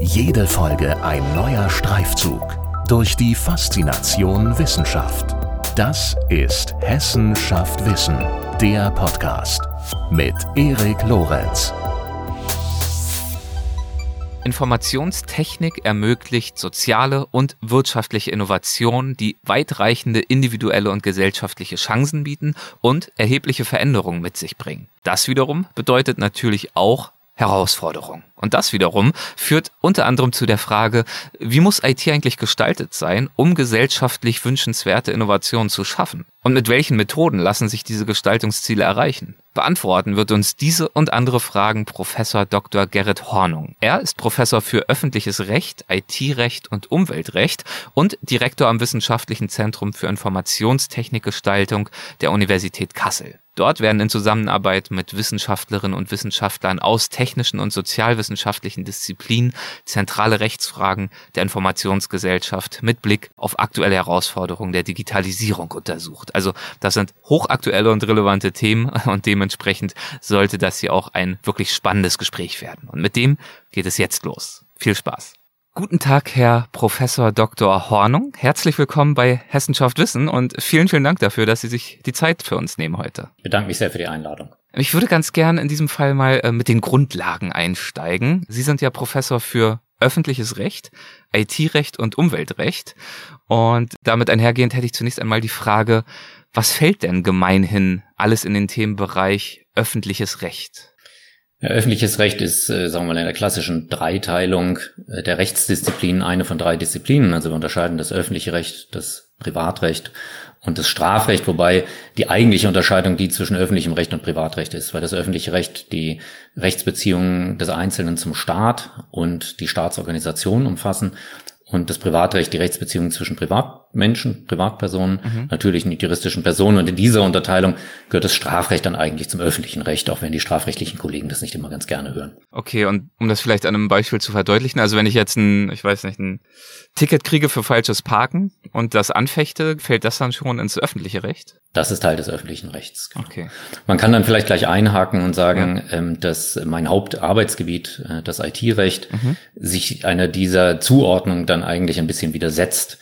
Jede Folge ein neuer Streifzug durch die Faszination Wissenschaft. Das ist Hessen schafft Wissen, der Podcast mit Erik Lorenz. Informationstechnik ermöglicht soziale und wirtschaftliche Innovationen, die weitreichende individuelle und gesellschaftliche Chancen bieten und erhebliche Veränderungen mit sich bringen. Das wiederum bedeutet natürlich auch Herausforderung. Und das wiederum führt unter anderem zu der Frage, wie muss IT eigentlich gestaltet sein, um gesellschaftlich wünschenswerte Innovationen zu schaffen? Und mit welchen Methoden lassen sich diese Gestaltungsziele erreichen? Beantworten wird uns diese und andere Fragen Professor Dr. Gerrit Hornung. Er ist Professor für öffentliches Recht, IT-Recht und Umweltrecht und Direktor am Wissenschaftlichen Zentrum für Informationstechnikgestaltung der Universität Kassel. Dort werden in Zusammenarbeit mit Wissenschaftlerinnen und Wissenschaftlern aus technischen und sozialwissenschaftlichen Disziplinen zentrale Rechtsfragen der Informationsgesellschaft mit Blick auf aktuelle Herausforderungen der Digitalisierung untersucht. Also das sind hochaktuelle und relevante Themen und dementsprechend sollte das hier auch ein wirklich spannendes Gespräch werden. Und mit dem geht es jetzt los. Viel Spaß. Guten Tag, Herr Professor Dr. Hornung. Herzlich willkommen bei Hessenschaft Wissen und vielen, vielen Dank dafür, dass Sie sich die Zeit für uns nehmen heute. Ich bedanke mich sehr für die Einladung. Ich würde ganz gern in diesem Fall mal äh, mit den Grundlagen einsteigen. Sie sind ja Professor für öffentliches Recht, IT-Recht und Umweltrecht. Und damit einhergehend hätte ich zunächst einmal die Frage, was fällt denn gemeinhin alles in den Themenbereich öffentliches Recht? Ja, öffentliches Recht ist, äh, sagen wir mal, in der klassischen Dreiteilung äh, der Rechtsdisziplinen eine von drei Disziplinen. Also wir unterscheiden das öffentliche Recht, das Privatrecht und das Strafrecht, wobei die eigentliche Unterscheidung die zwischen öffentlichem Recht und Privatrecht ist, weil das öffentliche Recht die Rechtsbeziehungen des Einzelnen zum Staat und die Staatsorganisation umfassen und das Privatrecht die Rechtsbeziehungen zwischen Privatmenschen, Privatpersonen, mhm. natürlich nicht juristischen Personen. Und in dieser Unterteilung gehört das Strafrecht dann eigentlich zum öffentlichen Recht, auch wenn die strafrechtlichen Kollegen das nicht immer ganz gerne hören. Okay, und um das vielleicht an einem Beispiel zu verdeutlichen, also wenn ich jetzt ein, ich weiß nicht, ein Ticket kriege für falsches Parken und das anfechte, fällt das dann schon ins öffentliche Recht? Das ist Teil des öffentlichen Rechts. Genau. Okay. Man kann dann vielleicht gleich einhaken und sagen, ja. ähm, dass mein Hauptarbeitsgebiet, äh, das IT-Recht, mhm. sich einer dieser Zuordnung dann eigentlich ein bisschen widersetzt.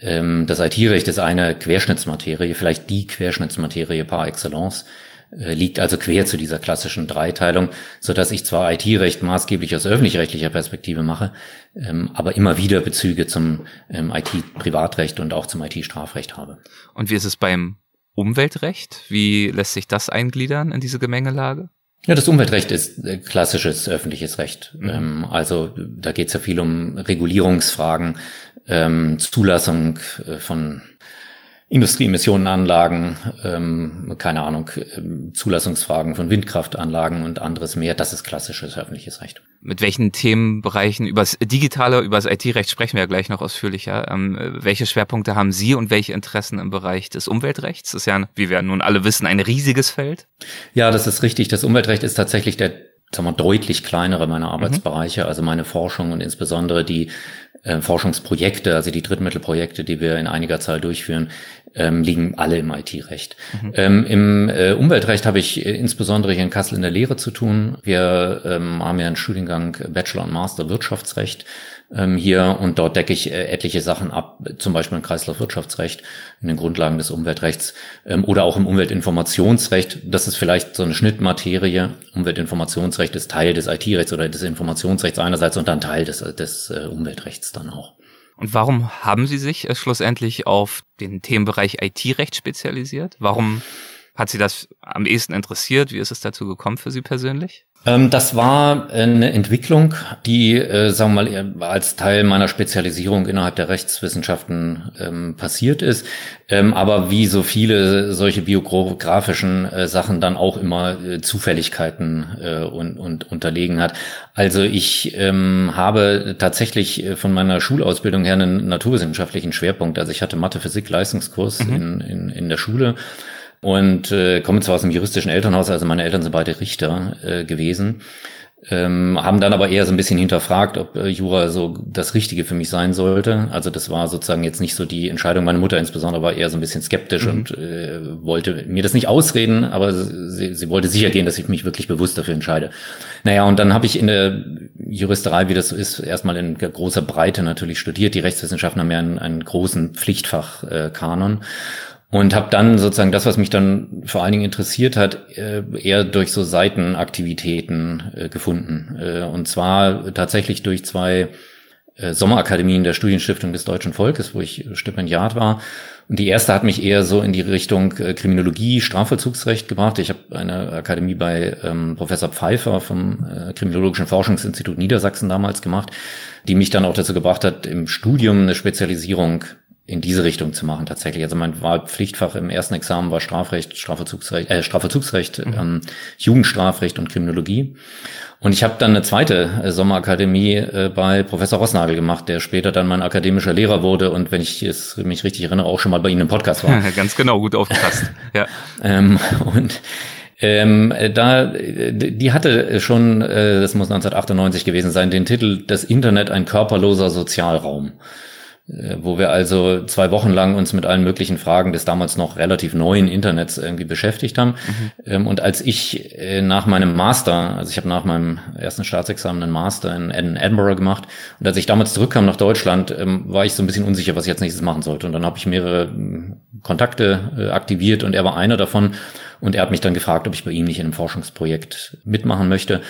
Ähm, das IT-Recht ist eine Querschnittsmaterie, vielleicht die Querschnittsmaterie par excellence, äh, liegt also quer zu dieser klassischen Dreiteilung, so dass ich zwar IT-Recht maßgeblich aus öffentlich-rechtlicher Perspektive mache, ähm, aber immer wieder Bezüge zum ähm, IT-Privatrecht und auch zum IT-Strafrecht habe. Und wie ist es beim Umweltrecht? Wie lässt sich das eingliedern in diese Gemengelage? Ja, das Umweltrecht ist äh, klassisches öffentliches Recht. Mhm. Ähm, also da geht es ja viel um Regulierungsfragen, ähm, Zulassung äh, von Industrieemissionenanlagen, ähm, keine Ahnung, ähm, Zulassungsfragen von Windkraftanlagen und anderes mehr. Das ist klassisches öffentliches Recht. Mit welchen Themenbereichen übers Digitale, übers IT-Recht sprechen wir ja gleich noch ausführlicher. Ähm, welche Schwerpunkte haben Sie und welche Interessen im Bereich des Umweltrechts? Das ist ja, wie wir nun alle wissen, ein riesiges Feld. Ja, das ist richtig. Das Umweltrecht ist tatsächlich der sagen wir, deutlich kleinere meiner Arbeitsbereiche, mhm. also meine Forschung und insbesondere die äh, Forschungsprojekte, also die Drittmittelprojekte, die wir in einiger Zahl durchführen, ähm, liegen alle im IT-Recht. Mhm. Ähm, Im äh, Umweltrecht habe ich äh, insbesondere hier in Kassel in der Lehre zu tun. Wir ähm, haben ja einen Studiengang Bachelor und Master Wirtschaftsrecht ähm, hier und dort decke ich äh, etliche Sachen ab, zum Beispiel im Kreislaufwirtschaftsrecht, in den Grundlagen des Umweltrechts ähm, oder auch im Umweltinformationsrecht. Das ist vielleicht so eine Schnittmaterie. Umweltinformationsrecht ist Teil des IT-Rechts oder des Informationsrechts einerseits und dann Teil des, des äh, Umweltrechts dann auch. Und warum haben Sie sich äh, schlussendlich auf den Themenbereich IT-Recht spezialisiert? Warum hat Sie das am ehesten interessiert? Wie ist es dazu gekommen für Sie persönlich? Ähm, das war eine Entwicklung, die, äh, sagen wir mal, als Teil meiner Spezialisierung innerhalb der Rechtswissenschaften ähm, passiert ist, ähm, aber wie so viele solche biografischen äh, Sachen dann auch immer äh, Zufälligkeiten äh, und, und unterlegen hat. Also ich ähm, habe tatsächlich von meiner Schulausbildung her einen naturwissenschaftlichen Schwerpunkt. Also ich hatte Mathe, Physik, Leistungskurs mhm. in, in, in der Schule und äh, komme zwar aus einem juristischen Elternhaus, also meine Eltern sind beide Richter äh, gewesen, ähm, haben dann aber eher so ein bisschen hinterfragt, ob äh, Jura so das Richtige für mich sein sollte. Also das war sozusagen jetzt nicht so die Entscheidung. Meine Mutter insbesondere war eher so ein bisschen skeptisch mhm. und äh, wollte mir das nicht ausreden, aber sie, sie wollte sicher gehen, dass ich mich wirklich bewusst dafür entscheide. Naja, und dann habe ich in der Juristerei, wie das so ist, erstmal in großer Breite natürlich studiert. Die Rechtswissenschaften haben ja einen, einen großen Pflichtfachkanon. Äh, und habe dann sozusagen das, was mich dann vor allen Dingen interessiert hat, äh, eher durch so Seitenaktivitäten äh, gefunden. Äh, und zwar tatsächlich durch zwei Sommerakademien der Studienstiftung des deutschen Volkes, wo ich Stipendiat war. Und die erste hat mich eher so in die Richtung Kriminologie, Strafvollzugsrecht gebracht. Ich habe eine Akademie bei ähm, Professor Pfeiffer vom äh, Kriminologischen Forschungsinstitut Niedersachsen damals gemacht, die mich dann auch dazu gebracht hat, im Studium eine Spezialisierung in diese Richtung zu machen tatsächlich. Also mein Wahlpflichtfach im ersten Examen war Strafrecht, Strafvollzugsrecht, äh, Strafvollzugsrecht, mhm. ähm, Jugendstrafrecht und Kriminologie. Und ich habe dann eine zweite äh, Sommerakademie äh, bei Professor Rossnagel gemacht, der später dann mein akademischer Lehrer wurde und wenn ich es mich richtig erinnere, auch schon mal bei Ihnen im Podcast war. Ganz genau, gut aufgepasst. ja. ähm, und ähm, da, die hatte schon, äh, das muss 1998 gewesen sein, den Titel Das Internet ein körperloser Sozialraum. Äh, wo wir also zwei Wochen lang uns mit allen möglichen Fragen des damals noch relativ neuen Internets irgendwie beschäftigt haben. Mhm. Und als ich äh, nach meinem Master, also ich habe nach meinem ersten Staatsexamen einen Master in Edinburgh gemacht und als ich damals zurückkam nach Deutschland, ähm, war ich so ein bisschen unsicher, was ich jetzt nächstes machen sollte. Und dann habe ich mehrere hm, Kontakte äh, aktiviert und er war einer davon. Und er hat mich dann gefragt, ob ich bei ihm nicht in einem Forschungsprojekt mitmachen möchte.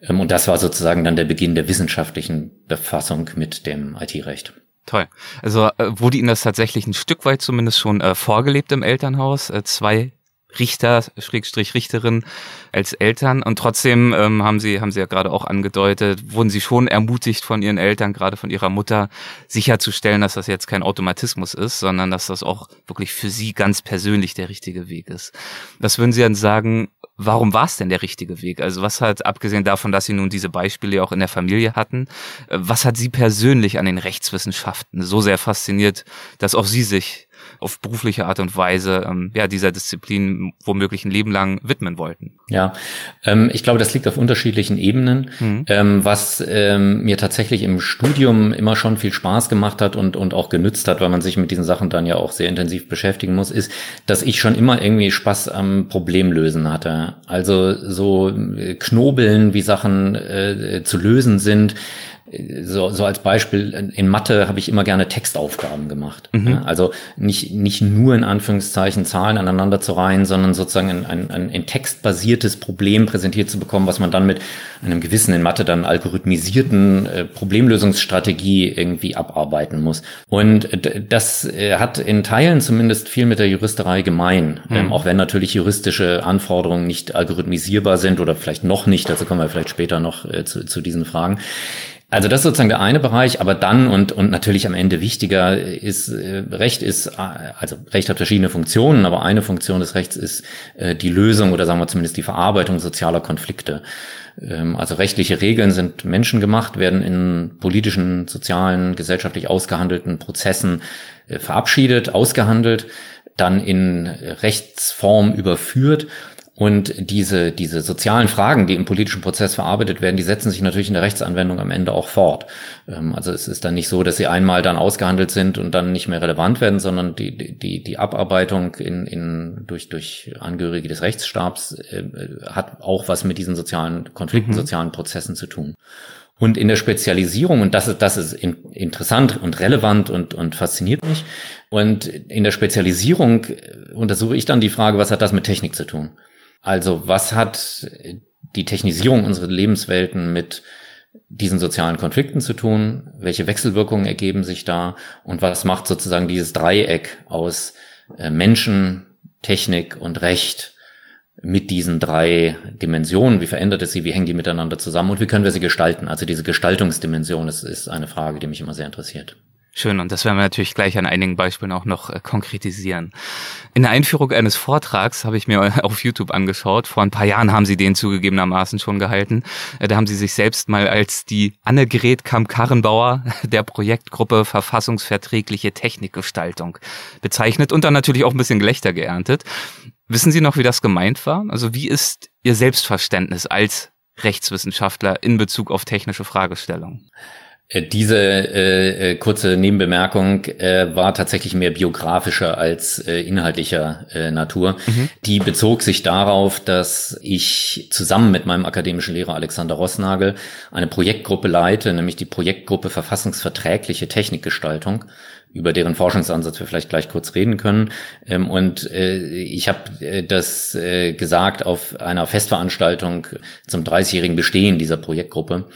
Ähm, und das war sozusagen dann der Beginn der wissenschaftlichen Befassung mit dem IT-Recht. Toll. Also äh, wurde Ihnen das tatsächlich ein Stück weit zumindest schon äh, vorgelebt im Elternhaus? Äh, zwei Richter, Schrägstrich Richterin als Eltern und trotzdem ähm, haben sie haben sie ja gerade auch angedeutet, wurden sie schon ermutigt von ihren Eltern, gerade von ihrer Mutter, sicherzustellen, dass das jetzt kein Automatismus ist, sondern dass das auch wirklich für sie ganz persönlich der richtige Weg ist. Was würden Sie dann sagen, warum war es denn der richtige Weg? Also was hat, abgesehen davon, dass Sie nun diese Beispiele auch in der Familie hatten, äh, was hat Sie persönlich an den Rechtswissenschaften so sehr fasziniert, dass auch Sie sich auf berufliche Art und Weise ähm, ja dieser Disziplin womöglich ein Leben lang widmen wollten? Ja, ähm, ich glaube, das liegt auf unterschiedlichen Ebenen. Mhm. Ähm, was ähm, mir tatsächlich im Studium immer schon viel Spaß gemacht hat und, und auch genützt hat, weil man sich mit diesen Sachen dann ja auch sehr intensiv beschäftigen muss, ist, dass ich schon immer irgendwie Spaß am Problemlösen hatte. Also so äh, knobeln, wie Sachen äh, zu lösen sind so, so als Beispiel, in Mathe habe ich immer gerne Textaufgaben gemacht. Mhm. Also nicht, nicht nur in Anführungszeichen Zahlen aneinander zu reihen, sondern sozusagen ein, ein, ein textbasiertes Problem präsentiert zu bekommen, was man dann mit einem gewissen in Mathe dann algorithmisierten äh, Problemlösungsstrategie irgendwie abarbeiten muss. Und das äh, hat in Teilen zumindest viel mit der Juristerei gemein, mhm. ähm, auch wenn natürlich juristische Anforderungen nicht algorithmisierbar sind oder vielleicht noch nicht, dazu kommen wir vielleicht später noch äh, zu, zu diesen Fragen. Also das ist sozusagen der eine Bereich, aber dann und, und natürlich am Ende wichtiger ist, äh, Recht ist, äh, also Recht hat verschiedene Funktionen, aber eine Funktion des Rechts ist äh, die Lösung oder sagen wir zumindest die Verarbeitung sozialer Konflikte. Ähm, also rechtliche Regeln sind menschengemacht, werden in politischen, sozialen, gesellschaftlich ausgehandelten Prozessen äh, verabschiedet, ausgehandelt, dann in Rechtsform überführt und diese, diese sozialen Fragen, die im politischen Prozess verarbeitet werden, die setzen sich natürlich in der Rechtsanwendung am Ende auch fort. Ähm, also es ist dann nicht so, dass sie einmal dann ausgehandelt sind und dann nicht mehr relevant werden, sondern die, die, die Abarbeitung in, in, durch, durch Angehörige des Rechtsstabs äh, hat auch was mit diesen sozialen Konflikten, mhm. sozialen Prozessen zu tun. Und in der Spezialisierung, und das ist, das ist in, interessant und relevant und, und fasziniert mich, und in der Spezialisierung untersuche ich dann die Frage, was hat das mit Technik zu tun? Also was hat die Technisierung unserer Lebenswelten mit diesen sozialen Konflikten zu tun? Welche Wechselwirkungen ergeben sich da? Und was macht sozusagen dieses Dreieck aus äh, Menschen, Technik und Recht mit diesen drei Dimensionen? Wie verändert es sie? Wie hängen die miteinander zusammen? Und wie können wir sie gestalten? Also diese Gestaltungsdimension ist, ist eine Frage, die mich immer sehr interessiert. Schön, und das werden wir natürlich gleich an einigen Beispielen auch noch äh, konkretisieren. In der Einführung eines Vortrags habe ich mir auf YouTube angeschaut. Vor ein paar Jahren haben sie den zugegebenermaßen schon gehalten. Äh, da haben sie sich selbst mal als die Annegret Kamp-Karrenbauer der Projektgruppe Verfassungsverträgliche Technikgestaltung bezeichnet und dann natürlich auch ein bisschen Gelächter geerntet. Wissen Sie noch, wie das gemeint war? Also wie ist Ihr Selbstverständnis als Rechtswissenschaftler in Bezug auf technische Fragestellungen? Äh, diese äh, äh, kurze Nebenbemerkung äh, war tatsächlich mehr biografischer als äh, inhaltlicher äh, Natur. Mhm. Die bezog sich darauf, dass ich zusammen mit meinem akademischen Lehrer Alexander Rossnagel eine Projektgruppe leite, nämlich die Projektgruppe Verfassungsverträgliche Technikgestaltung über deren Forschungsansatz wir vielleicht gleich kurz reden können. Ähm, und äh, ich habe das gesagt auf einer Festveranstaltung zum 30-jährigen Bestehen dieser Projektgruppe.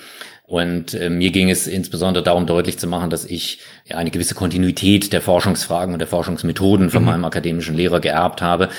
Und äh, mir ging es insbesondere darum, deutlich zu machen, dass ich eine gewisse Kontinuität der Forschungsfragen und der Forschungsmethoden von mhm. meinem akademischen Lehrer geerbt habe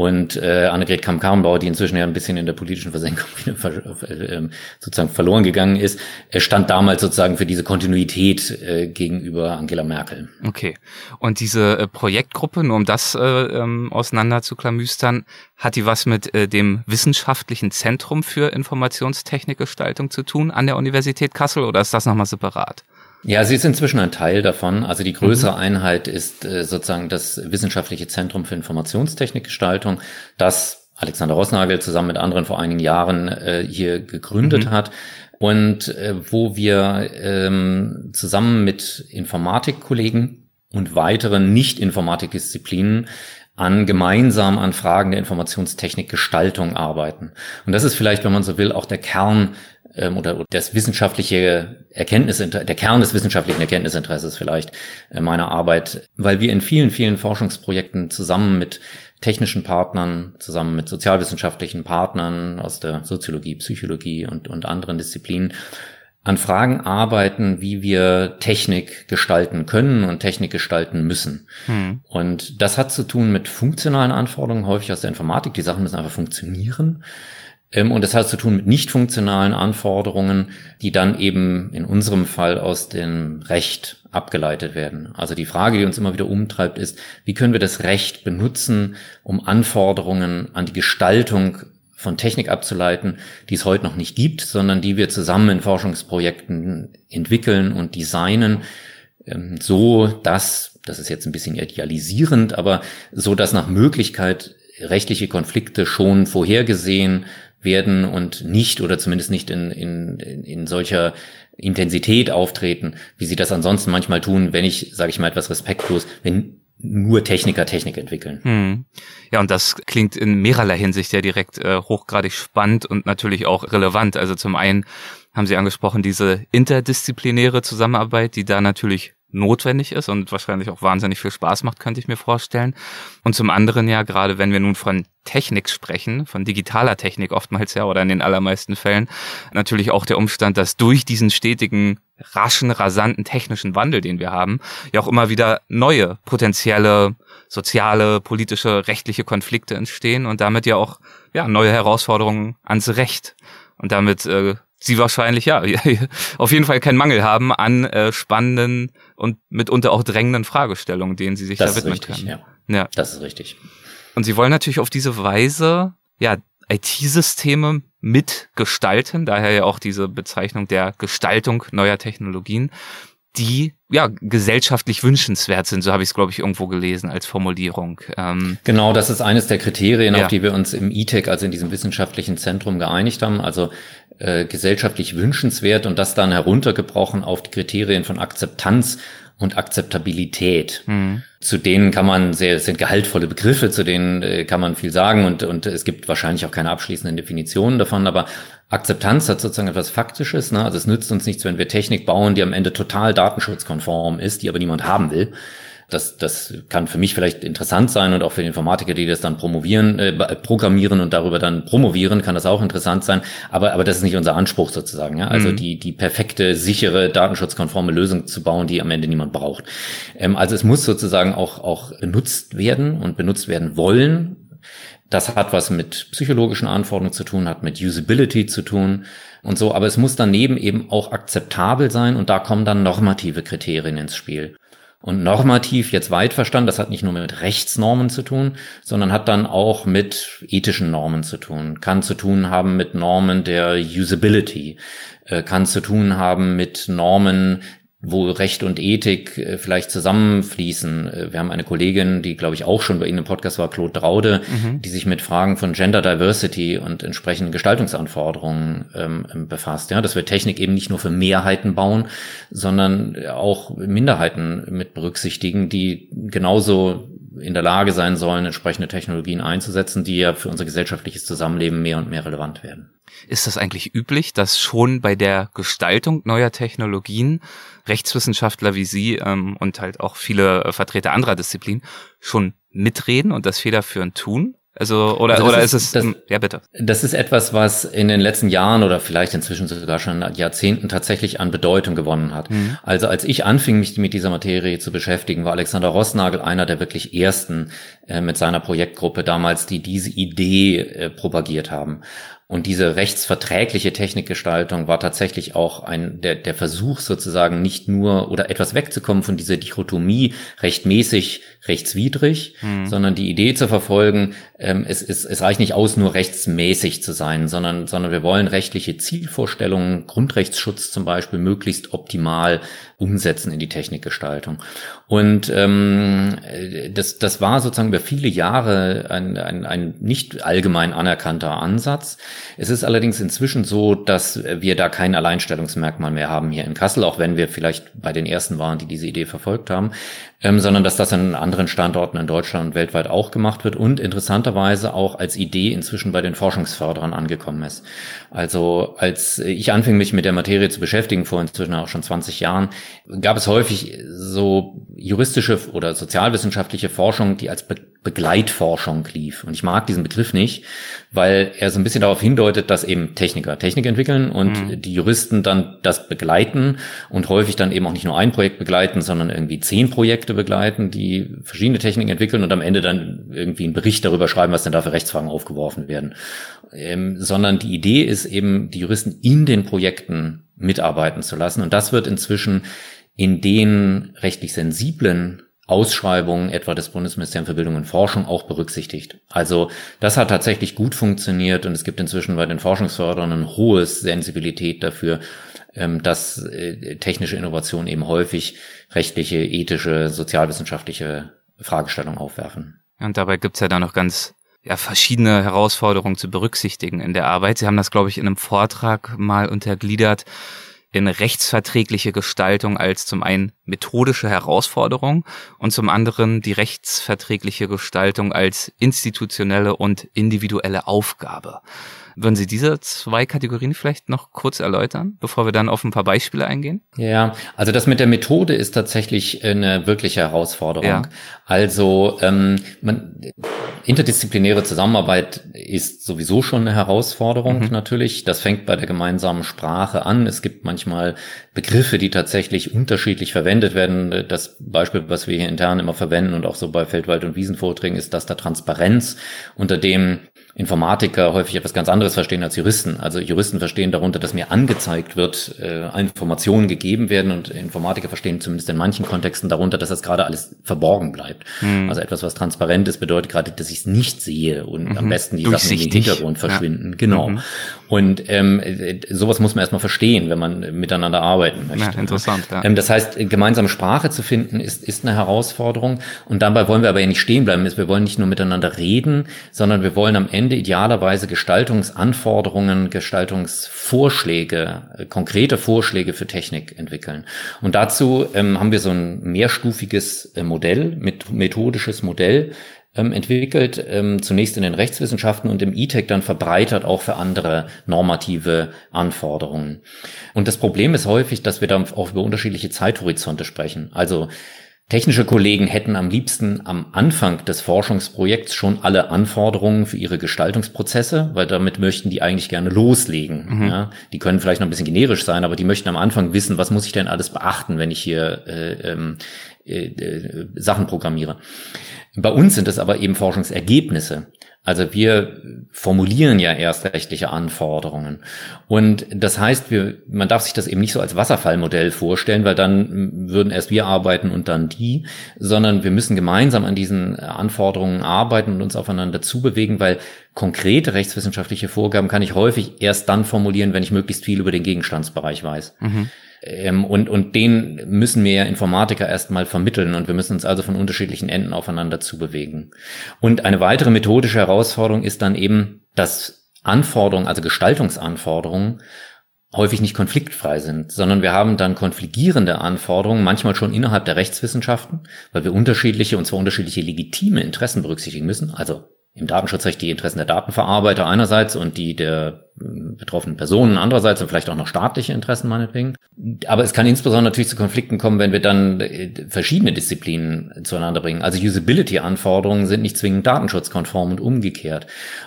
und äh, Annegret Kamm-Karrenbauer, die inzwischen ja ein bisschen in der politischen Versenkung äh, sozusagen verloren gegangen ist, stand damals sozusagen für diese Kontinuität äh, gegenüber Angela Merkel. Okay. Und diese äh, Projektgruppe, nur um das äh, ähm, auseinander zu klamüstern, hat die was mit äh, dem Wissenschaftlichen Zentrum für Informationstechnikgestaltung zu tun an der Universität Kassel oder ist das nochmal separat? Ja, sie ist inzwischen ein Teil davon. Also die größere mhm. Einheit ist äh, sozusagen das Wissenschaftliche Zentrum für Informationstechnikgestaltung, das Alexander Rossnagel zusammen mit anderen vor einigen Jahren äh, hier gegründet mhm. hat und äh, wo wir ähm, zusammen mit Informatikkollegen und weiteren Nicht-Informatikdisziplinen an gemeinsam an Fragen der Informationstechnikgestaltung arbeiten. Und das ist vielleicht, wenn man so will, auch der Kern ähm, oder das wissenschaftliche Erkenntnis, der Kern des wissenschaftlichen Erkenntnisinteresses vielleicht äh, meiner Arbeit, weil wir in vielen, vielen Forschungsprojekten zusammen mit technischen Partnern, zusammen mit sozialwissenschaftlichen Partnern aus der Soziologie, Psychologie und, und anderen Disziplinen an Fragen arbeiten, wie wir Technik gestalten können und Technik gestalten müssen. Hm. Und das hat zu tun mit funktionalen Anforderungen, häufig aus der Informatik. Die Sachen müssen einfach funktionieren. Ähm, und das hat zu tun mit nicht funktionalen Anforderungen, die dann eben in unserem Fall aus dem Recht abgeleitet werden. Also die Frage, die uns immer wieder umtreibt, ist, wie können wir das Recht benutzen, um Anforderungen an die Gestaltung von Technik abzuleiten, die es heute noch nicht gibt, sondern die wir zusammen in Forschungsprojekten entwickeln und designen, ähm, so dass, das ist jetzt ein bisschen idealisierend, aber so dass nach Möglichkeit rechtliche Konflikte schon vorhergesehen, werden und nicht oder zumindest nicht in, in, in solcher Intensität auftreten, wie sie das ansonsten manchmal tun, wenn ich, sage ich mal etwas respektlos, wenn nur Techniker Technik entwickeln. Hm. Ja, und das klingt in mehrerlei Hinsicht ja direkt äh, hochgradig spannend und natürlich auch relevant. Also zum einen haben Sie angesprochen, diese interdisziplinäre Zusammenarbeit, die da natürlich notwendig ist und wahrscheinlich auch wahnsinnig viel Spaß macht, könnte ich mir vorstellen. Und zum anderen ja, gerade wenn wir nun von Technik sprechen, von digitaler Technik oftmals ja oder in den allermeisten Fällen, natürlich auch der Umstand, dass durch diesen stetigen, raschen, rasanten technischen Wandel, den wir haben, ja auch immer wieder neue potenzielle soziale, politische, rechtliche Konflikte entstehen und damit ja auch ja neue Herausforderungen ans Recht. Und damit äh, sie wahrscheinlich ja auf jeden Fall keinen Mangel haben an äh, spannenden und mitunter auch drängenden Fragestellungen, denen sie sich das da widmen richtig, können. Ja. ja, das ist richtig. Und sie wollen natürlich auf diese Weise ja IT-Systeme mitgestalten, daher ja auch diese Bezeichnung der Gestaltung neuer Technologien die ja gesellschaftlich wünschenswert sind, so habe ich es glaube ich irgendwo gelesen als Formulierung. Ähm, genau, das ist eines der Kriterien, ja. auf die wir uns im ITEC, also in diesem wissenschaftlichen Zentrum, geeinigt haben. Also äh, gesellschaftlich wünschenswert und das dann heruntergebrochen auf die Kriterien von Akzeptanz und Akzeptabilität. Mhm. Zu denen kann man sehr, es sind gehaltvolle Begriffe, zu denen äh, kann man viel sagen und, und es gibt wahrscheinlich auch keine abschließenden Definitionen davon, aber Akzeptanz hat sozusagen etwas Faktisches. Ne? Also es nützt uns nichts, wenn wir Technik bauen, die am Ende total datenschutzkonform ist, die aber niemand haben will. Das, das kann für mich vielleicht interessant sein und auch für die Informatiker, die das dann promovieren, äh, programmieren und darüber dann promovieren, kann das auch interessant sein. Aber, aber das ist nicht unser Anspruch sozusagen. Ja? Also mhm. die, die perfekte, sichere, datenschutzkonforme Lösung zu bauen, die am Ende niemand braucht. Ähm, also es muss sozusagen auch, auch benutzt werden und benutzt werden wollen das hat was mit psychologischen Anforderungen zu tun, hat mit Usability zu tun und so. Aber es muss daneben eben auch akzeptabel sein und da kommen dann normative Kriterien ins Spiel. Und normativ jetzt weit verstanden, das hat nicht nur mit Rechtsnormen zu tun, sondern hat dann auch mit ethischen Normen zu tun, kann zu tun haben mit Normen der Usability, äh, kann zu tun haben mit Normen wo Recht und Ethik äh, vielleicht zusammenfließen. Äh, wir haben eine Kollegin, die, glaube ich, auch schon bei Ihnen im Podcast war, Claude Draude, mhm. die sich mit Fragen von Gender Diversity und entsprechenden Gestaltungsanforderungen ähm, befasst. Ja, dass wir Technik eben nicht nur für Mehrheiten bauen, sondern auch Minderheiten mit berücksichtigen, die genauso in der Lage sein sollen, entsprechende Technologien einzusetzen, die ja für unser gesellschaftliches Zusammenleben mehr und mehr relevant werden. Ist das eigentlich üblich, dass schon bei der Gestaltung neuer Technologien Rechtswissenschaftler wie Sie ähm, und halt auch viele äh, Vertreter anderer Disziplinen schon mitreden und das federführend tun? Also, oder, also oder ist, ist, es, das, ja bitte. Das ist etwas, was in den letzten Jahren oder vielleicht inzwischen sogar schon Jahrzehnten tatsächlich an Bedeutung gewonnen hat. Mhm. Also als ich anfing, mich mit dieser Materie zu beschäftigen, war Alexander Rossnagel einer der wirklich ersten äh, mit seiner Projektgruppe damals, die diese Idee äh, propagiert haben. Und diese rechtsverträgliche Technikgestaltung war tatsächlich auch ein, der, der Versuch sozusagen nicht nur oder etwas wegzukommen von dieser Dichotomie rechtmäßig, rechtswidrig, mhm. sondern die Idee zu verfolgen, ähm, es, es, es reicht nicht aus, nur rechtsmäßig zu sein, sondern, sondern wir wollen rechtliche Zielvorstellungen, Grundrechtsschutz zum Beispiel, möglichst optimal umsetzen in die Technikgestaltung. Und ähm, das, das war sozusagen über viele Jahre ein, ein, ein nicht allgemein anerkannter Ansatz. Es ist allerdings inzwischen so, dass wir da kein Alleinstellungsmerkmal mehr haben hier in Kassel, auch wenn wir vielleicht bei den ersten waren, die diese Idee verfolgt haben ähm, sondern dass das an anderen Standorten in Deutschland und weltweit auch gemacht wird und interessanterweise auch als Idee inzwischen bei den Forschungsförderern angekommen ist. Also als ich anfing, mich mit der Materie zu beschäftigen, vor inzwischen auch schon 20 Jahren, gab es häufig so juristische oder sozialwissenschaftliche Forschung, die als Be Begleitforschung lief. Und ich mag diesen Begriff nicht, weil er so ein bisschen darauf hindeutet, dass eben Techniker Technik entwickeln und mhm. die Juristen dann das begleiten und häufig dann eben auch nicht nur ein Projekt begleiten, sondern irgendwie zehn Projekte begleiten, die verschiedene Techniken entwickeln und am Ende dann irgendwie einen Bericht darüber schreiben, was denn da für Rechtsfragen aufgeworfen werden. Ähm, sondern die Idee ist eben, die Juristen in den Projekten mitarbeiten zu lassen. Und das wird inzwischen in den rechtlich sensiblen Ausschreibungen etwa des Bundesministeriums für Bildung und Forschung auch berücksichtigt. Also das hat tatsächlich gut funktioniert und es gibt inzwischen bei den Forschungsförderern ein hohes Sensibilität dafür, dass äh, technische Innovationen eben häufig rechtliche, ethische, sozialwissenschaftliche Fragestellungen aufwerfen. Und dabei gibt's ja da noch ganz ja, verschiedene Herausforderungen zu berücksichtigen in der Arbeit. Sie haben das, glaube ich, in einem Vortrag mal untergliedert in rechtsverträgliche Gestaltung als zum einen methodische Herausforderung und zum anderen die rechtsverträgliche Gestaltung als institutionelle und individuelle Aufgabe. Würden Sie diese zwei Kategorien vielleicht noch kurz erläutern, bevor wir dann auf ein paar Beispiele eingehen? Ja, also das mit der Methode ist tatsächlich eine wirkliche Herausforderung. Ja. Also ähm, man, interdisziplinäre Zusammenarbeit ist sowieso schon eine Herausforderung mhm. natürlich. Das fängt bei der gemeinsamen Sprache an. Es gibt manchmal Begriffe, die tatsächlich unterschiedlich verwendet werden. Das Beispiel, was wir hier intern immer verwenden und auch so bei Feldwald- und Wiesenvorträgen, ist das der Transparenz, unter dem Informatiker häufig etwas ganz anderes verstehen als Juristen. Also Juristen verstehen darunter, dass mir angezeigt wird, äh, Informationen gegeben werden und Informatiker verstehen zumindest in manchen Kontexten darunter, dass das gerade alles verborgen bleibt. Mhm. Also etwas, was transparent ist, bedeutet gerade, dass ich es nicht sehe und mhm. am besten die Sachen den Hintergrund verschwinden. Ja. Genau. Mhm. Und ähm, sowas muss man erstmal verstehen, wenn man miteinander arbeiten möchte. Ja, interessant, ja. Ähm, das heißt, gemeinsame Sprache zu finden, ist, ist eine Herausforderung. Und dabei wollen wir aber ja nicht stehen bleiben. Wir wollen nicht nur miteinander reden, sondern wir wollen am Ende idealerweise Gestaltungsanforderungen, Gestaltungsvorschläge, äh, konkrete Vorschläge für Technik entwickeln. Und dazu ähm, haben wir so ein mehrstufiges äh, Modell, mit methodisches Modell, ähm, entwickelt, ähm, zunächst in den Rechtswissenschaften und im E-Tech dann verbreitert auch für andere normative Anforderungen. Und das Problem ist häufig, dass wir dann auch über unterschiedliche Zeithorizonte sprechen. Also Technische Kollegen hätten am liebsten am Anfang des Forschungsprojekts schon alle Anforderungen für ihre Gestaltungsprozesse, weil damit möchten die eigentlich gerne loslegen. Mhm. Ja, die können vielleicht noch ein bisschen generisch sein, aber die möchten am Anfang wissen, was muss ich denn alles beachten, wenn ich hier äh, ähm, äh, äh, Sachen programmiere. Bei uns sind es aber eben Forschungsergebnisse. Also wir formulieren ja erst rechtliche Anforderungen. Und das heißt, wir, man darf sich das eben nicht so als Wasserfallmodell vorstellen, weil dann würden erst wir arbeiten und dann die, sondern wir müssen gemeinsam an diesen Anforderungen arbeiten und uns aufeinander zubewegen, weil konkrete rechtswissenschaftliche Vorgaben kann ich häufig erst dann formulieren, wenn ich möglichst viel über den Gegenstandsbereich weiß. Mhm. Ähm, und, und den müssen wir ja Informatiker erstmal vermitteln und wir müssen uns also von unterschiedlichen Enden aufeinander zubewegen. Und eine weitere methodische Herausforderung ist dann eben, dass Anforderungen, also Gestaltungsanforderungen, häufig nicht konfliktfrei sind, sondern wir haben dann konfligierende Anforderungen, manchmal schon innerhalb der Rechtswissenschaften, weil wir unterschiedliche und zwar unterschiedliche legitime Interessen berücksichtigen müssen. Also im Datenschutzrecht die Interessen der Datenverarbeiter einerseits und die der betroffenen Personen andererseits und vielleicht auch noch staatliche Interessen meinetwegen. Aber es kann insbesondere natürlich zu Konflikten kommen, wenn wir dann äh, verschiedene Disziplinen zueinander bringen. Also Usability-Anforderungen sind nicht zwingend datenschutzkonform und umgekehrt.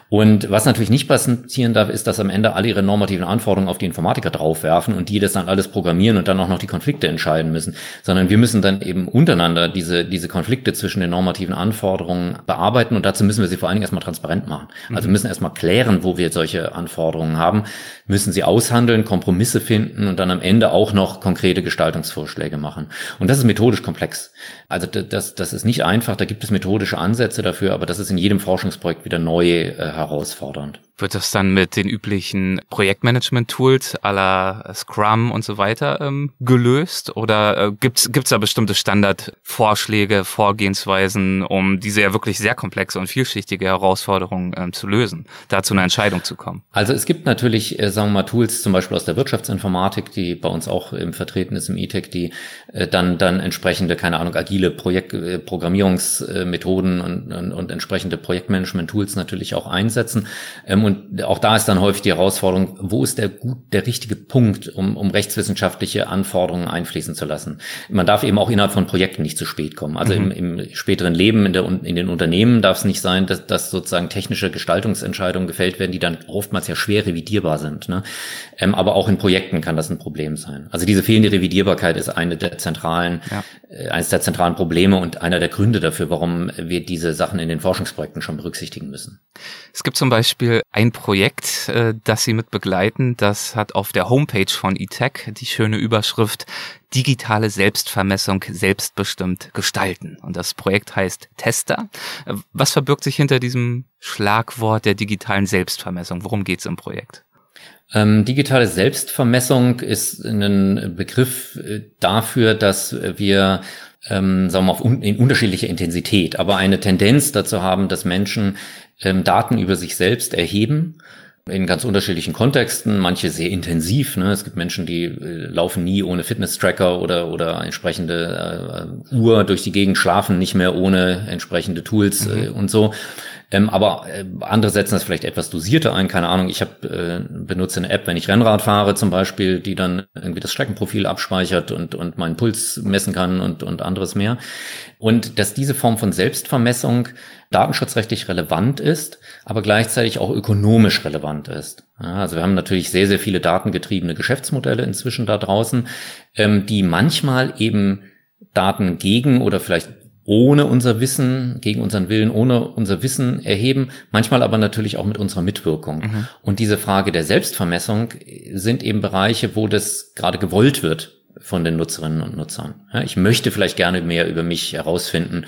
Und was natürlich nicht passieren darf, ist, dass am Ende alle ihre normativen Anforderungen auf die Informatiker draufwerfen und die das dann alles programmieren und dann auch noch die Konflikte entscheiden müssen. Sondern wir müssen dann eben untereinander diese, diese Konflikte zwischen den normativen Anforderungen bearbeiten und dazu müssen wir sie vor allen Dingen erstmal transparent machen. Also wir müssen erstmal klären, wo wir solche Anforderungen Anforderungen haben, müssen sie aushandeln, Kompromisse finden und dann am Ende auch noch konkrete Gestaltungsvorschläge machen. Und das ist methodisch komplex. Also das, das ist nicht einfach, da gibt es methodische Ansätze dafür, aber das ist in jedem Forschungsprojekt wieder neu äh, herausfordernd. Wird das dann mit den üblichen Projektmanagement-Tools aller Scrum und so weiter ähm, gelöst? Oder äh, gibt's gibt's da bestimmte Standardvorschläge, Vorgehensweisen, um diese ja wirklich sehr komplexe und vielschichtige Herausforderung ähm, zu lösen, da zu einer Entscheidung zu kommen? Also es gibt natürlich, äh, sagen wir mal, Tools zum Beispiel aus der Wirtschaftsinformatik, die bei uns auch im Vertreten ist im E-Tech, die äh, dann, dann entsprechende, keine Ahnung, agile Projekt, äh, Programmierungsmethoden und, und, und entsprechende Projektmanagement-Tools natürlich auch einsetzen. Ähm, und auch da ist dann häufig die Herausforderung, wo ist der gut, der richtige Punkt, um, um rechtswissenschaftliche Anforderungen einfließen zu lassen. Man darf eben auch innerhalb von Projekten nicht zu spät kommen. Also mhm. im, im späteren Leben in, der, in den Unternehmen darf es nicht sein, dass, dass sozusagen technische Gestaltungsentscheidungen gefällt werden, die dann oftmals ja schwer revidierbar sind. Ne? Ähm, aber auch in Projekten kann das ein Problem sein. Also diese fehlende Revidierbarkeit ist eine der zentralen, ja. äh, eines der zentralen Probleme und einer der Gründe dafür, warum wir diese Sachen in den Forschungsprojekten schon berücksichtigen müssen. Es gibt zum Beispiel ein Projekt, äh, das Sie mit begleiten, das hat auf der Homepage von eTech die schöne Überschrift digitale Selbstvermessung selbstbestimmt gestalten. Und das Projekt heißt Tester. Äh, was verbirgt sich hinter diesem Schlagwort der digitalen Selbstvermessung? Worum geht es im Projekt? Ähm, digitale Selbstvermessung ist ein Begriff äh, dafür, dass wir ähm, sagen wir mal, in unterschiedlicher Intensität, aber eine Tendenz dazu haben, dass Menschen ähm, Daten über sich selbst erheben in ganz unterschiedlichen Kontexten, manche sehr intensiv. Ne? Es gibt Menschen, die äh, laufen nie ohne Fitness-Tracker oder, oder entsprechende äh, Uhr durch die Gegend, schlafen nicht mehr ohne entsprechende Tools mhm. äh, und so. Ähm, aber äh, andere setzen das vielleicht etwas dosierter ein. Keine Ahnung, ich hab, äh, benutze eine App, wenn ich Rennrad fahre zum Beispiel, die dann irgendwie das Streckenprofil abspeichert und, und meinen Puls messen kann und, und anderes mehr. Und dass diese Form von Selbstvermessung datenschutzrechtlich relevant ist, aber gleichzeitig auch ökonomisch relevant ist. Ja, also wir haben natürlich sehr, sehr viele datengetriebene Geschäftsmodelle inzwischen da draußen, ähm, die manchmal eben Daten gegen oder vielleicht ohne unser Wissen, gegen unseren Willen, ohne unser Wissen erheben, manchmal aber natürlich auch mit unserer Mitwirkung. Mhm. Und diese Frage der Selbstvermessung sind eben Bereiche, wo das gerade gewollt wird von den Nutzerinnen und Nutzern. Ja, ich möchte vielleicht gerne mehr über mich herausfinden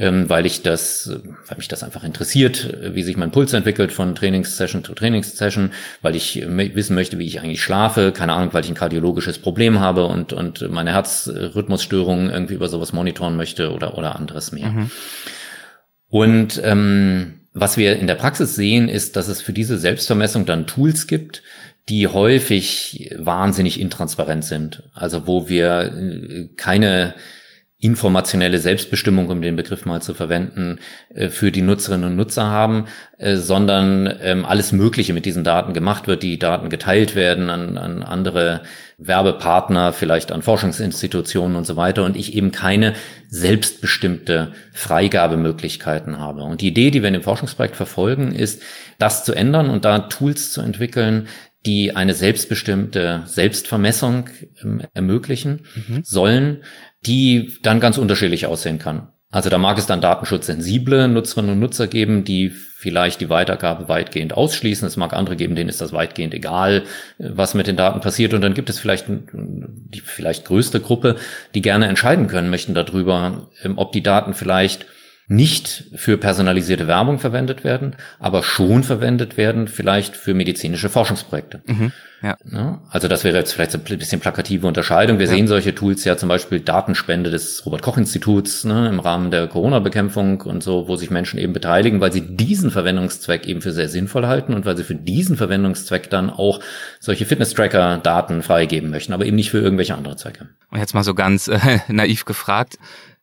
weil ich das, weil mich das einfach interessiert, wie sich mein Puls entwickelt von Trainingssession zu Trainingssession, weil ich wissen möchte, wie ich eigentlich schlafe, keine Ahnung, weil ich ein kardiologisches Problem habe und, und meine Herzrhythmusstörungen irgendwie über sowas monitoren möchte oder, oder anderes mehr. Mhm. Und ähm, was wir in der Praxis sehen, ist, dass es für diese Selbstvermessung dann Tools gibt, die häufig wahnsinnig intransparent sind. Also wo wir äh, keine informationelle Selbstbestimmung, um den Begriff mal zu verwenden, äh, für die Nutzerinnen und Nutzer haben, äh, sondern ähm, alles Mögliche mit diesen Daten gemacht wird, die Daten geteilt werden an, an andere Werbepartner, vielleicht an Forschungsinstitutionen und so weiter und ich eben keine selbstbestimmte Freigabemöglichkeiten habe. Und die Idee, die wir in dem Forschungsprojekt verfolgen, ist, das zu ändern und da Tools zu entwickeln, die eine selbstbestimmte Selbstvermessung ähm, ermöglichen mhm. sollen, die dann ganz unterschiedlich aussehen kann. Also da mag es dann datenschutzsensible Nutzerinnen und Nutzer geben, die vielleicht die Weitergabe weitgehend ausschließen. Es mag andere geben, denen ist das weitgehend egal, was mit den Daten passiert. Und dann gibt es vielleicht die vielleicht größte Gruppe, die gerne entscheiden können möchten darüber, ähm, ob die Daten vielleicht nicht für personalisierte Werbung verwendet werden, aber schon verwendet werden, vielleicht für medizinische Forschungsprojekte. Mhm, ja. ja. Also das wäre jetzt vielleicht so ein bisschen plakative Unterscheidung. Wir ja. sehen solche Tools ja zum Beispiel Datenspende des Robert-Koch-Instituts ne, im Rahmen der Corona-Bekämpfung und so, wo sich Menschen eben beteiligen, weil sie diesen Verwendungszweck eben für sehr sinnvoll halten und weil sie für diesen Verwendungszweck dann auch solche Fitness-Tracker-Daten freigeben möchten, aber eben nicht für irgendwelche andere Zwecke. Und jetzt mal so ganz äh, naiv gefragt,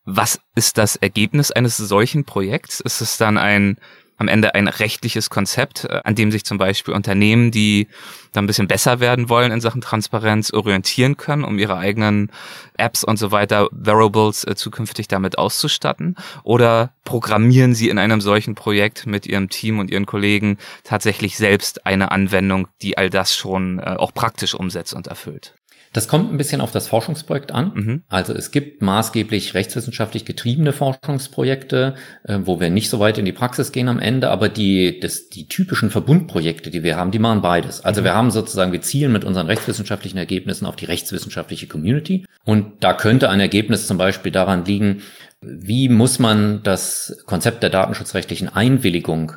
was ist das Ergebnis eines solchen Projekts? Ist es dann ein am Ende ein rechtliches Konzept, äh, an dem sich zum Beispiel Unternehmen, die dann ein bisschen besser werden wollen in Sachen Transparenz, orientieren können, um ihre eigenen Apps und so weiter, Wearables äh, zukünftig damit auszustatten? Oder programmieren Sie in einem solchen Projekt mit Ihrem Team und Ihren Kollegen tatsächlich selbst eine Anwendung, die all das schon äh, auch praktisch umsetzt und erfüllt? Das kommt ein bisschen auf das Forschungsprojekt an. Mhm. Also es gibt maßgeblich rechtswissenschaftlich getriebene Forschungsprojekte, äh, wo wir nicht so weit in die Praxis gehen am Ende, aber die, das, die typischen Verbundprojekte, die wir haben, die machen beides. Also mhm. wir haben sozusagen, wir zielen mit unseren rechtswissenschaftlichen Ergebnissen auf die rechtswissenschaftliche Community. Und da könnte ein Ergebnis zum Beispiel daran liegen, wie muss man das Konzept der datenschutzrechtlichen Einwilligung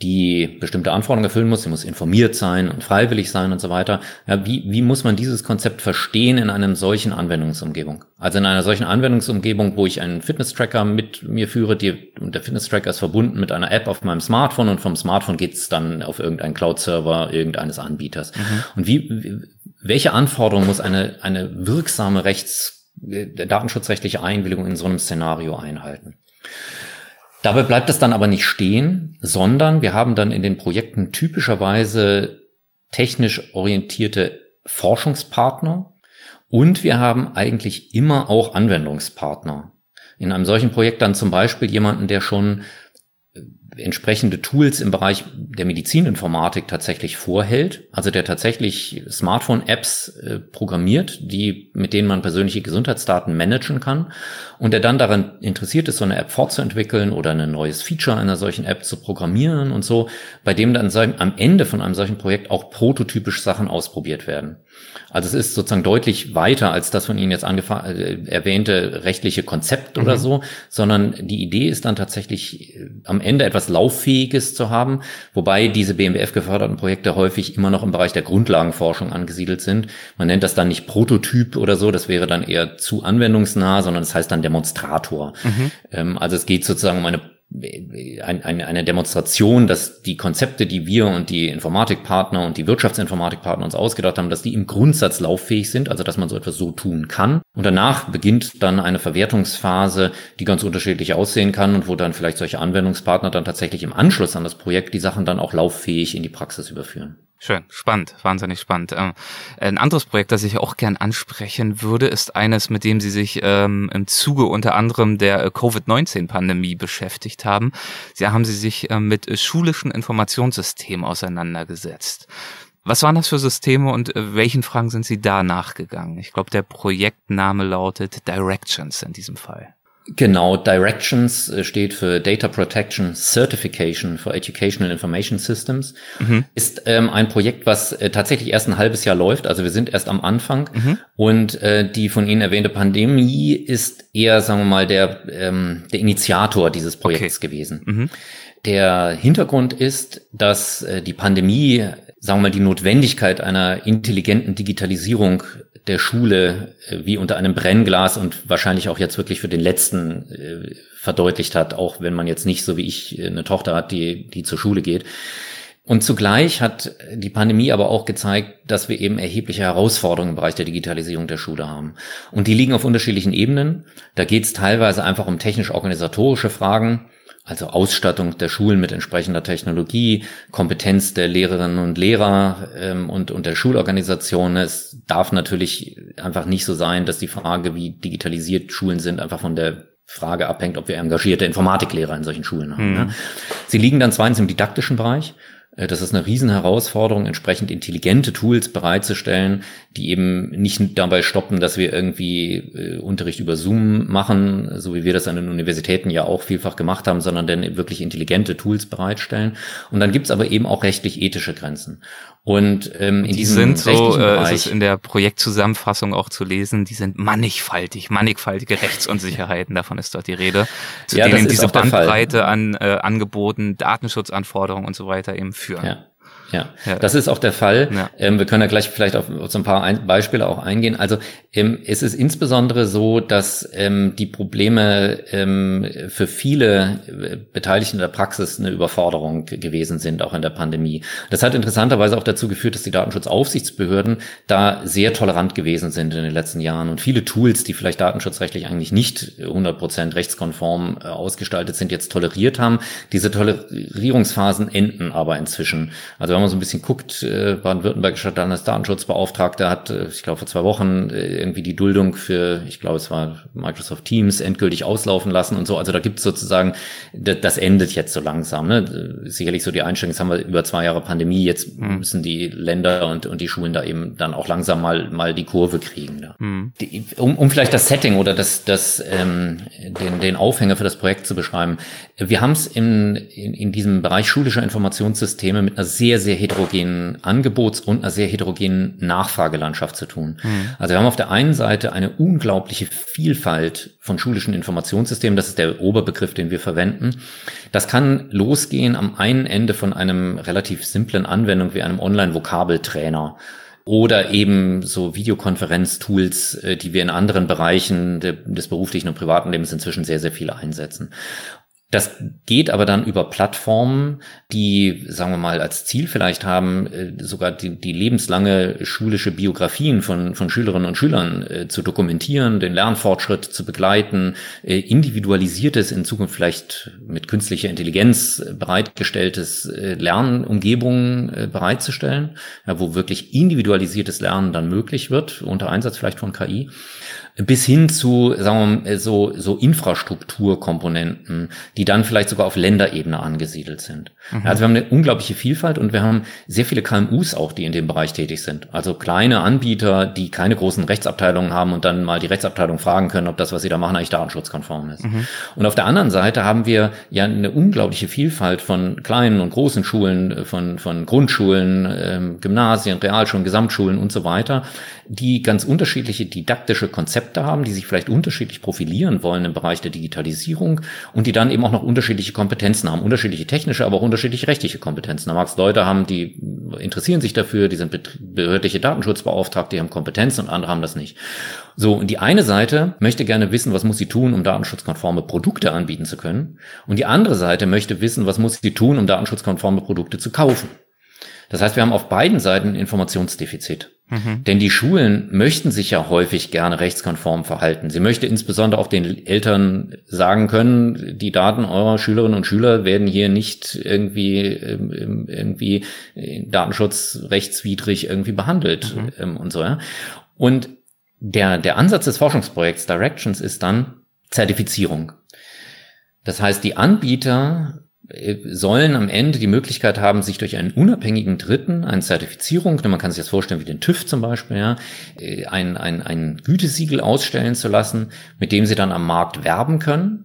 die bestimmte Anforderungen erfüllen muss. Sie muss informiert sein und freiwillig sein und so weiter. Ja, wie, wie muss man dieses Konzept verstehen in einem solchen Anwendungsumgebung? Also in einer solchen Anwendungsumgebung, wo ich einen Fitness-Tracker mit mir führe, die, und der Fitness-Tracker ist verbunden mit einer App auf meinem Smartphone und vom Smartphone geht's dann auf irgendeinen Cloud-Server irgendeines Anbieters. Mhm. Und wie, welche Anforderungen muss eine, eine wirksame Rechts, äh, datenschutzrechtliche Einwilligung in so einem Szenario einhalten? Dabei bleibt es dann aber nicht stehen, sondern wir haben dann in den Projekten typischerweise technisch orientierte Forschungspartner und wir haben eigentlich immer auch Anwendungspartner. In einem solchen Projekt dann zum Beispiel jemanden, der schon entsprechende Tools im Bereich der Medizininformatik tatsächlich vorhält, also der tatsächlich Smartphone-Apps äh, programmiert, die, mit denen man persönliche Gesundheitsdaten managen kann und der dann daran interessiert ist, so eine App fortzuentwickeln oder ein neues Feature einer solchen App zu programmieren und so, bei dem dann am Ende von einem solchen Projekt auch prototypisch Sachen ausprobiert werden. Also es ist sozusagen deutlich weiter als das von Ihnen jetzt äh, erwähnte rechtliche Konzept mhm. oder so, sondern die Idee ist dann tatsächlich äh, am Ende etwas Lauffähiges zu haben, wobei diese BMWF geförderten Projekte häufig immer noch im Bereich der Grundlagenforschung angesiedelt sind. Man nennt das dann nicht Prototyp oder so, das wäre dann eher zu anwendungsnah, sondern das heißt dann Demonstrator. Mhm. Ähm, also es geht sozusagen um eine ein, eine, eine Demonstration, dass die Konzepte, die wir und die Informatikpartner und die Wirtschaftsinformatikpartner uns ausgedacht haben, dass die im Grundsatz lauffähig sind, also dass man so etwas so tun kann. Und danach beginnt dann eine Verwertungsphase, die ganz unterschiedlich aussehen kann und wo dann vielleicht solche Anwendungspartner dann tatsächlich im Anschluss an das Projekt die Sachen dann auch lauffähig in die Praxis überführen. Schön, spannend, wahnsinnig spannend. Ähm, ein anderes Projekt, das ich auch gern ansprechen würde, ist eines, mit dem Sie sich ähm, im Zuge unter anderem der äh, Covid-19-Pandemie beschäftigt haben. Sie haben Sie sich äh, mit schulischen Informationssystemen auseinandergesetzt. Was waren das für Systeme und äh, welchen Fragen sind Sie da nachgegangen? Ich glaube, der Projektname lautet Directions in diesem Fall. Genau, Directions äh, steht für Data Protection Certification for Educational Information Systems. Mhm. Ist ähm, ein Projekt, was äh, tatsächlich erst ein halbes Jahr läuft. Also wir sind erst am Anfang. Mhm. Und äh, die von Ihnen erwähnte Pandemie ist eher, sagen wir mal, der, ähm, der Initiator dieses Projekts okay. gewesen. Mhm. Der Hintergrund ist, dass äh, die Pandemie, sagen wir mal, die Notwendigkeit einer intelligenten Digitalisierung der Schule äh, wie unter einem Brennglas und wahrscheinlich auch jetzt wirklich für den letzten äh, verdeutlicht hat, auch wenn man jetzt nicht so wie ich äh, eine Tochter hat, die, die zur Schule geht. Und zugleich hat die Pandemie aber auch gezeigt, dass wir eben erhebliche Herausforderungen im Bereich der Digitalisierung der Schule haben. Und die liegen auf unterschiedlichen Ebenen. Da geht es teilweise einfach um technisch-organisatorische Fragen also Ausstattung der Schulen mit entsprechender Technologie, Kompetenz der Lehrerinnen und Lehrer ähm, und, und der Schulorganisation. Es darf natürlich einfach nicht so sein, dass die Frage, wie digitalisiert Schulen sind, einfach von der Frage abhängt, ob wir engagierte Informatiklehrer in solchen Schulen haben. Mhm. Ja. Sie liegen dann zweitens im didaktischen Bereich. Äh, das ist eine Riesenherausforderung, entsprechend intelligente Tools bereitzustellen, die eben nicht dabei stoppen, dass wir irgendwie äh, Unterricht über Zoom machen, so wie wir das an den Universitäten ja auch vielfach gemacht haben, sondern dann wirklich intelligente Tools bereitstellen. Und dann gibt's aber eben auch rechtlich-ethische Grenzen. Und ähm, in die diesem sind so, äh, ist es in der Projektzusammenfassung auch zu lesen, die sind mannigfaltig, mannigfaltige Rechtsunsicherheiten, davon ist dort die Rede, zu ja, denen diese Bandbreite an äh, Angeboten, Datenschutzanforderungen und so weiter eben führen. Ja. Ja, ja, das ist auch der Fall. Ja. Ähm, wir können ja gleich vielleicht auf, so ein paar ein Beispiele auch eingehen. Also ähm, es ist insbesondere so, dass ähm, die Probleme ähm, für viele äh, Beteiligte in der Praxis eine Überforderung gewesen sind, auch in der Pandemie. Das hat interessanterweise auch dazu geführt, dass die Datenschutzaufsichtsbehörden da sehr tolerant gewesen sind in den letzten Jahren und viele Tools, die vielleicht datenschutzrechtlich eigentlich nicht 100% rechtskonform äh, ausgestaltet sind, jetzt toleriert haben. Diese Tolerierungsphasen enden aber inzwischen. Also wenn man so ein bisschen guckt, äh, baden-württembergischer Landesdatenschutzbeauftragter hat, äh, ich glaube vor zwei Wochen äh, irgendwie die Duldung für, ich glaube es war Microsoft Teams, endgültig auslaufen lassen und so. Also da gibt es sozusagen, das endet jetzt so langsam. Ne? Sicherlich so die Einstellung, jetzt haben wir über zwei Jahre Pandemie, jetzt mhm. müssen die Länder und, und die Schulen da eben dann auch langsam mal, mal die Kurve kriegen. Ne? Mhm. Die, um, um vielleicht das Setting oder das, das, ähm, den, den Aufhänger für das Projekt zu beschreiben. Wir haben es in, in, in diesem Bereich schulischer Informationssysteme mit einer sehr, sehr heterogenen Angebots- und einer sehr heterogenen Nachfragelandschaft zu tun. Mhm. Also wir haben auf der einen Seite eine unglaubliche Vielfalt von schulischen Informationssystemen. Das ist der Oberbegriff, den wir verwenden. Das kann losgehen am einen Ende von einem relativ simplen Anwendung wie einem Online-Vokabeltrainer oder eben so Videokonferenztools, äh, die wir in anderen Bereichen des beruflichen und privaten Lebens inzwischen sehr, sehr viele einsetzen. Das geht aber dann über Plattformen, die, sagen wir mal, als Ziel vielleicht haben, äh, sogar die, die lebenslange schulische Biografien von, von Schülerinnen und Schülern äh, zu dokumentieren, den Lernfortschritt zu begleiten, äh, individualisiertes, in Zukunft vielleicht mit künstlicher Intelligenz bereitgestelltes äh, Lernumgebungen äh, bereitzustellen, ja, wo wirklich individualisiertes Lernen dann möglich wird, unter Einsatz vielleicht von KI bis hin zu, sagen wir mal, so, so Infrastrukturkomponenten, die dann vielleicht sogar auf Länderebene angesiedelt sind. Mhm. Also wir haben eine unglaubliche Vielfalt und wir haben sehr viele KMUs auch, die in dem Bereich tätig sind. Also kleine Anbieter, die keine großen Rechtsabteilungen haben und dann mal die Rechtsabteilung fragen können, ob das, was sie da machen, eigentlich datenschutzkonform ist. Mhm. Und auf der anderen Seite haben wir ja eine unglaubliche Vielfalt von kleinen und großen Schulen, von, von Grundschulen, ähm, Gymnasien, Realschulen, Gesamtschulen und so weiter, die ganz unterschiedliche didaktische Konzepte haben, die sich vielleicht unterschiedlich profilieren wollen im Bereich der Digitalisierung und die dann eben auch noch unterschiedliche Kompetenzen haben, unterschiedliche technische, aber auch unterschiedliche rechtliche Kompetenzen. Da mag es Leute haben, die interessieren sich dafür, die sind behördliche Datenschutzbeauftragte, die haben Kompetenzen und andere haben das nicht. So, und die eine Seite möchte gerne wissen, was muss sie tun, um datenschutzkonforme Produkte anbieten zu können. Und die andere Seite möchte wissen, was muss sie tun, um datenschutzkonforme Produkte zu kaufen. Das heißt, wir haben auf beiden Seiten Informationsdefizit. Mhm. Denn die Schulen möchten sich ja häufig gerne rechtskonform verhalten. Sie möchte insbesondere auch den Eltern sagen können, die Daten eurer Schülerinnen und Schüler werden hier nicht irgendwie, ähm, irgendwie datenschutzrechtswidrig irgendwie behandelt mhm. Ähm, und so. Ja. Und der, der Ansatz des Forschungsprojekts Directions ist dann Zertifizierung. Das heißt, die Anbieter sollen am Ende die Möglichkeit haben, sich durch einen unabhängigen Dritten, eine Zertifizierung, man kann sich das vorstellen wie den TÜV zum Beispiel, ja, äh, ein, ein, ein Gütesiegel ausstellen zu lassen, mit dem sie dann am Markt werben können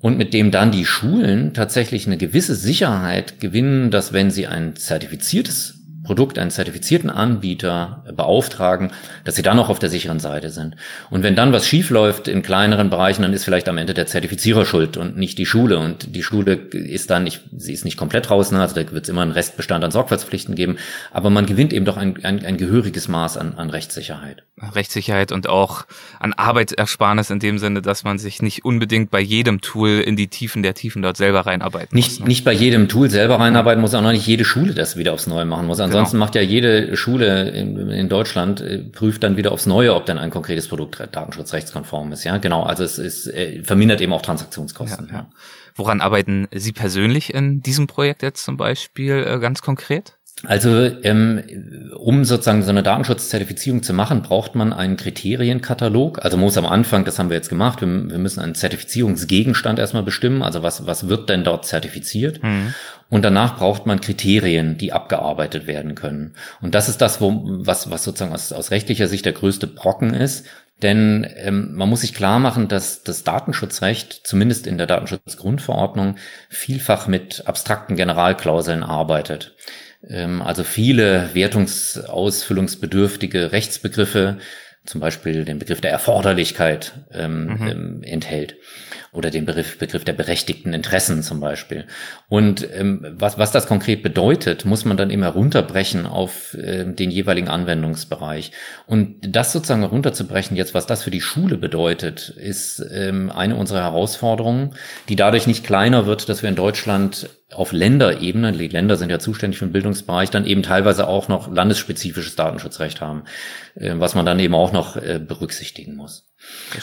und mit dem dann die Schulen tatsächlich eine gewisse Sicherheit gewinnen, dass wenn sie ein zertifiziertes Produkt einen zertifizierten Anbieter beauftragen, dass sie dann auch auf der sicheren Seite sind. Und wenn dann was schiefläuft in kleineren Bereichen, dann ist vielleicht am Ende der Zertifizierer schuld und nicht die Schule. Und die Schule ist dann nicht, sie ist nicht komplett draußen, also da wird es immer einen Restbestand an Sorgfaltspflichten geben, aber man gewinnt eben doch ein, ein, ein gehöriges Maß an, an Rechtssicherheit. Rechtssicherheit und auch an Arbeitsersparnis in dem Sinne, dass man sich nicht unbedingt bei jedem Tool in die Tiefen der Tiefen dort selber reinarbeiten nicht, muss. Ne? Nicht bei jedem Tool selber reinarbeiten muss, auch noch nicht jede Schule das wieder aufs Neue machen muss. Ansonsten genau. macht ja jede Schule in, in, Deutschland, äh, prüft dann wieder aufs Neue, ob dann ein konkretes Produkt datenschutzrechtskonform ist. Ja, genau. Also es ist, äh, vermindert eben auch Transaktionskosten. Ja, ja. Woran arbeiten Sie persönlich in diesem Projekt jetzt zum Beispiel äh, ganz konkret? Also ähm, um sozusagen so eine Datenschutzzertifizierung zu machen, braucht man einen Kriterienkatalog. Also muss am Anfang, das haben wir jetzt gemacht, wir, wir müssen einen Zertifizierungsgegenstand erstmal bestimmen. Also was, was wird denn dort zertifiziert? Mhm. Und danach braucht man Kriterien, die abgearbeitet werden können. Und das ist das, wo, was, was sozusagen aus, aus rechtlicher Sicht der größte Brocken ist. Denn ähm, man muss sich klar machen, dass das Datenschutzrecht, zumindest in der Datenschutzgrundverordnung, vielfach mit abstrakten Generalklauseln arbeitet. Ähm, also viele wertungsausfüllungsbedürftige Rechtsbegriffe, zum Beispiel den Begriff der Erforderlichkeit ähm, mhm. ähm, enthält oder den Begriff, Begriff der berechtigten Interessen zum Beispiel. Und ähm, was, was das konkret bedeutet, muss man dann immer runterbrechen auf äh, den jeweiligen Anwendungsbereich. Und das sozusagen runterzubrechen, jetzt was das für die Schule bedeutet, ist ähm, eine unserer Herausforderungen, die dadurch nicht kleiner wird, dass wir in Deutschland auf Länderebene, die Länder sind ja zuständig für den Bildungsbereich, dann eben teilweise auch noch landesspezifisches Datenschutzrecht haben, äh, was man dann eben auch noch äh, berücksichtigen muss.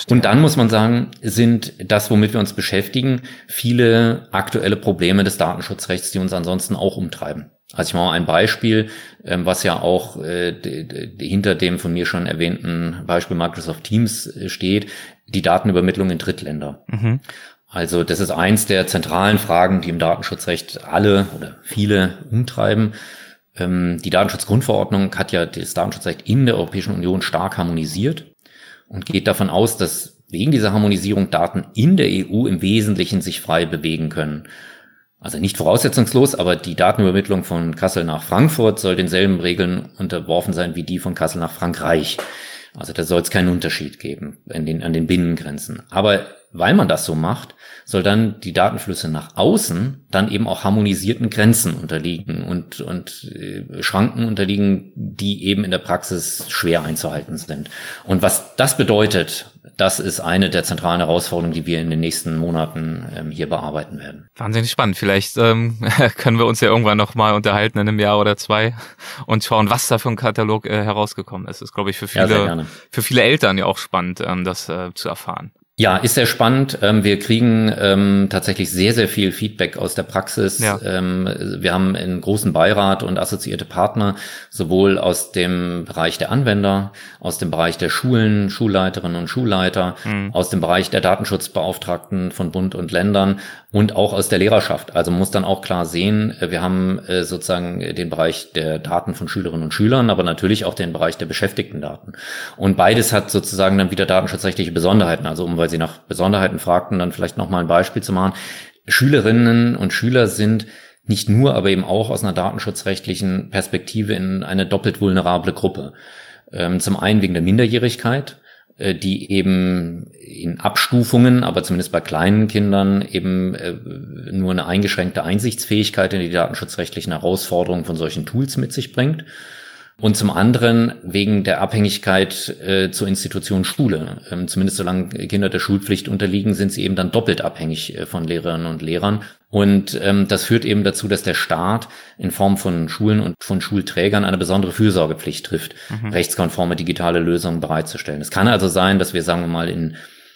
Und dann muss man sagen, sind das, womit wir uns beschäftigen, viele aktuelle Probleme des Datenschutzrechts, die uns ansonsten auch umtreiben. Also ich mache mal ein Beispiel, ähm, was ja auch äh, hinter dem von mir schon erwähnten Beispiel Microsoft Teams äh, steht, die Datenübermittlung in Drittländer. Mhm. Also das ist eins der zentralen Fragen, die im Datenschutzrecht alle oder viele umtreiben. Ähm, die Datenschutzgrundverordnung hat ja das Datenschutzrecht in der Europäischen Union stark harmonisiert und geht davon aus, dass wegen dieser Harmonisierung Daten in der EU im Wesentlichen sich frei bewegen können. Also nicht voraussetzungslos, aber die Datenübermittlung von Kassel nach Frankfurt soll denselben Regeln unterworfen sein wie die von Kassel nach Frankreich. Also da soll es keinen Unterschied geben in den, an den Binnengrenzen. Aber weil man das so macht, soll dann die Datenflüsse nach außen dann eben auch harmonisierten Grenzen unterliegen und, und äh, Schranken unterliegen, die eben in der Praxis schwer einzuhalten sind. Und was das bedeutet, das ist eine der zentralen Herausforderungen, die wir in den nächsten Monaten ähm, hier bearbeiten werden. Wahnsinnig spannend. Vielleicht ähm, können wir uns ja irgendwann noch mal unterhalten in einem Jahr oder zwei und schauen, was da für ein Katalog äh, herausgekommen ist. Das ist, glaube ich, für viele, ja, für viele Eltern ja auch spannend, ähm, das äh, zu erfahren. Ja, ist sehr spannend. Ähm, wir kriegen ähm, tatsächlich sehr, sehr viel Feedback aus der Praxis. Ja. Ähm, wir haben einen großen Beirat und assoziierte Partner, sowohl aus dem Bereich der Anwender, aus dem Bereich der Schulen, Schulleiterinnen und Schulleiter, mhm. aus dem Bereich der Datenschutzbeauftragten von Bund und Ländern und auch aus der Lehrerschaft. Also man muss dann auch klar sehen, äh, wir haben äh, sozusagen den Bereich der Daten von Schülerinnen und Schülern, aber natürlich auch den Bereich der beschäftigten Daten. Und beides hat sozusagen dann wieder datenschutzrechtliche Besonderheiten. Also um weil Sie nach Besonderheiten fragten, dann vielleicht noch mal ein Beispiel zu machen. Schülerinnen und Schüler sind nicht nur, aber eben auch aus einer datenschutzrechtlichen Perspektive in eine doppelt vulnerable Gruppe. Ähm, zum einen wegen der Minderjährigkeit, äh, die eben in Abstufungen, aber zumindest bei kleinen Kindern eben äh, nur eine eingeschränkte Einsichtsfähigkeit in die datenschutzrechtlichen Herausforderungen von solchen Tools mit sich bringt und zum anderen wegen der Abhängigkeit äh, zur Institution Schule. Ähm, zumindest solange Kinder der Schulpflicht unterliegen, sind sie eben dann doppelt abhängig äh, von Lehrerinnen und Lehrern. Und ähm, das führt eben dazu, dass der Staat in Form von Schulen und von Schulträgern eine besondere Fürsorgepflicht trifft, mhm. rechtskonforme digitale Lösungen bereitzustellen. Es kann also sein, dass wir, sagen wir mal, in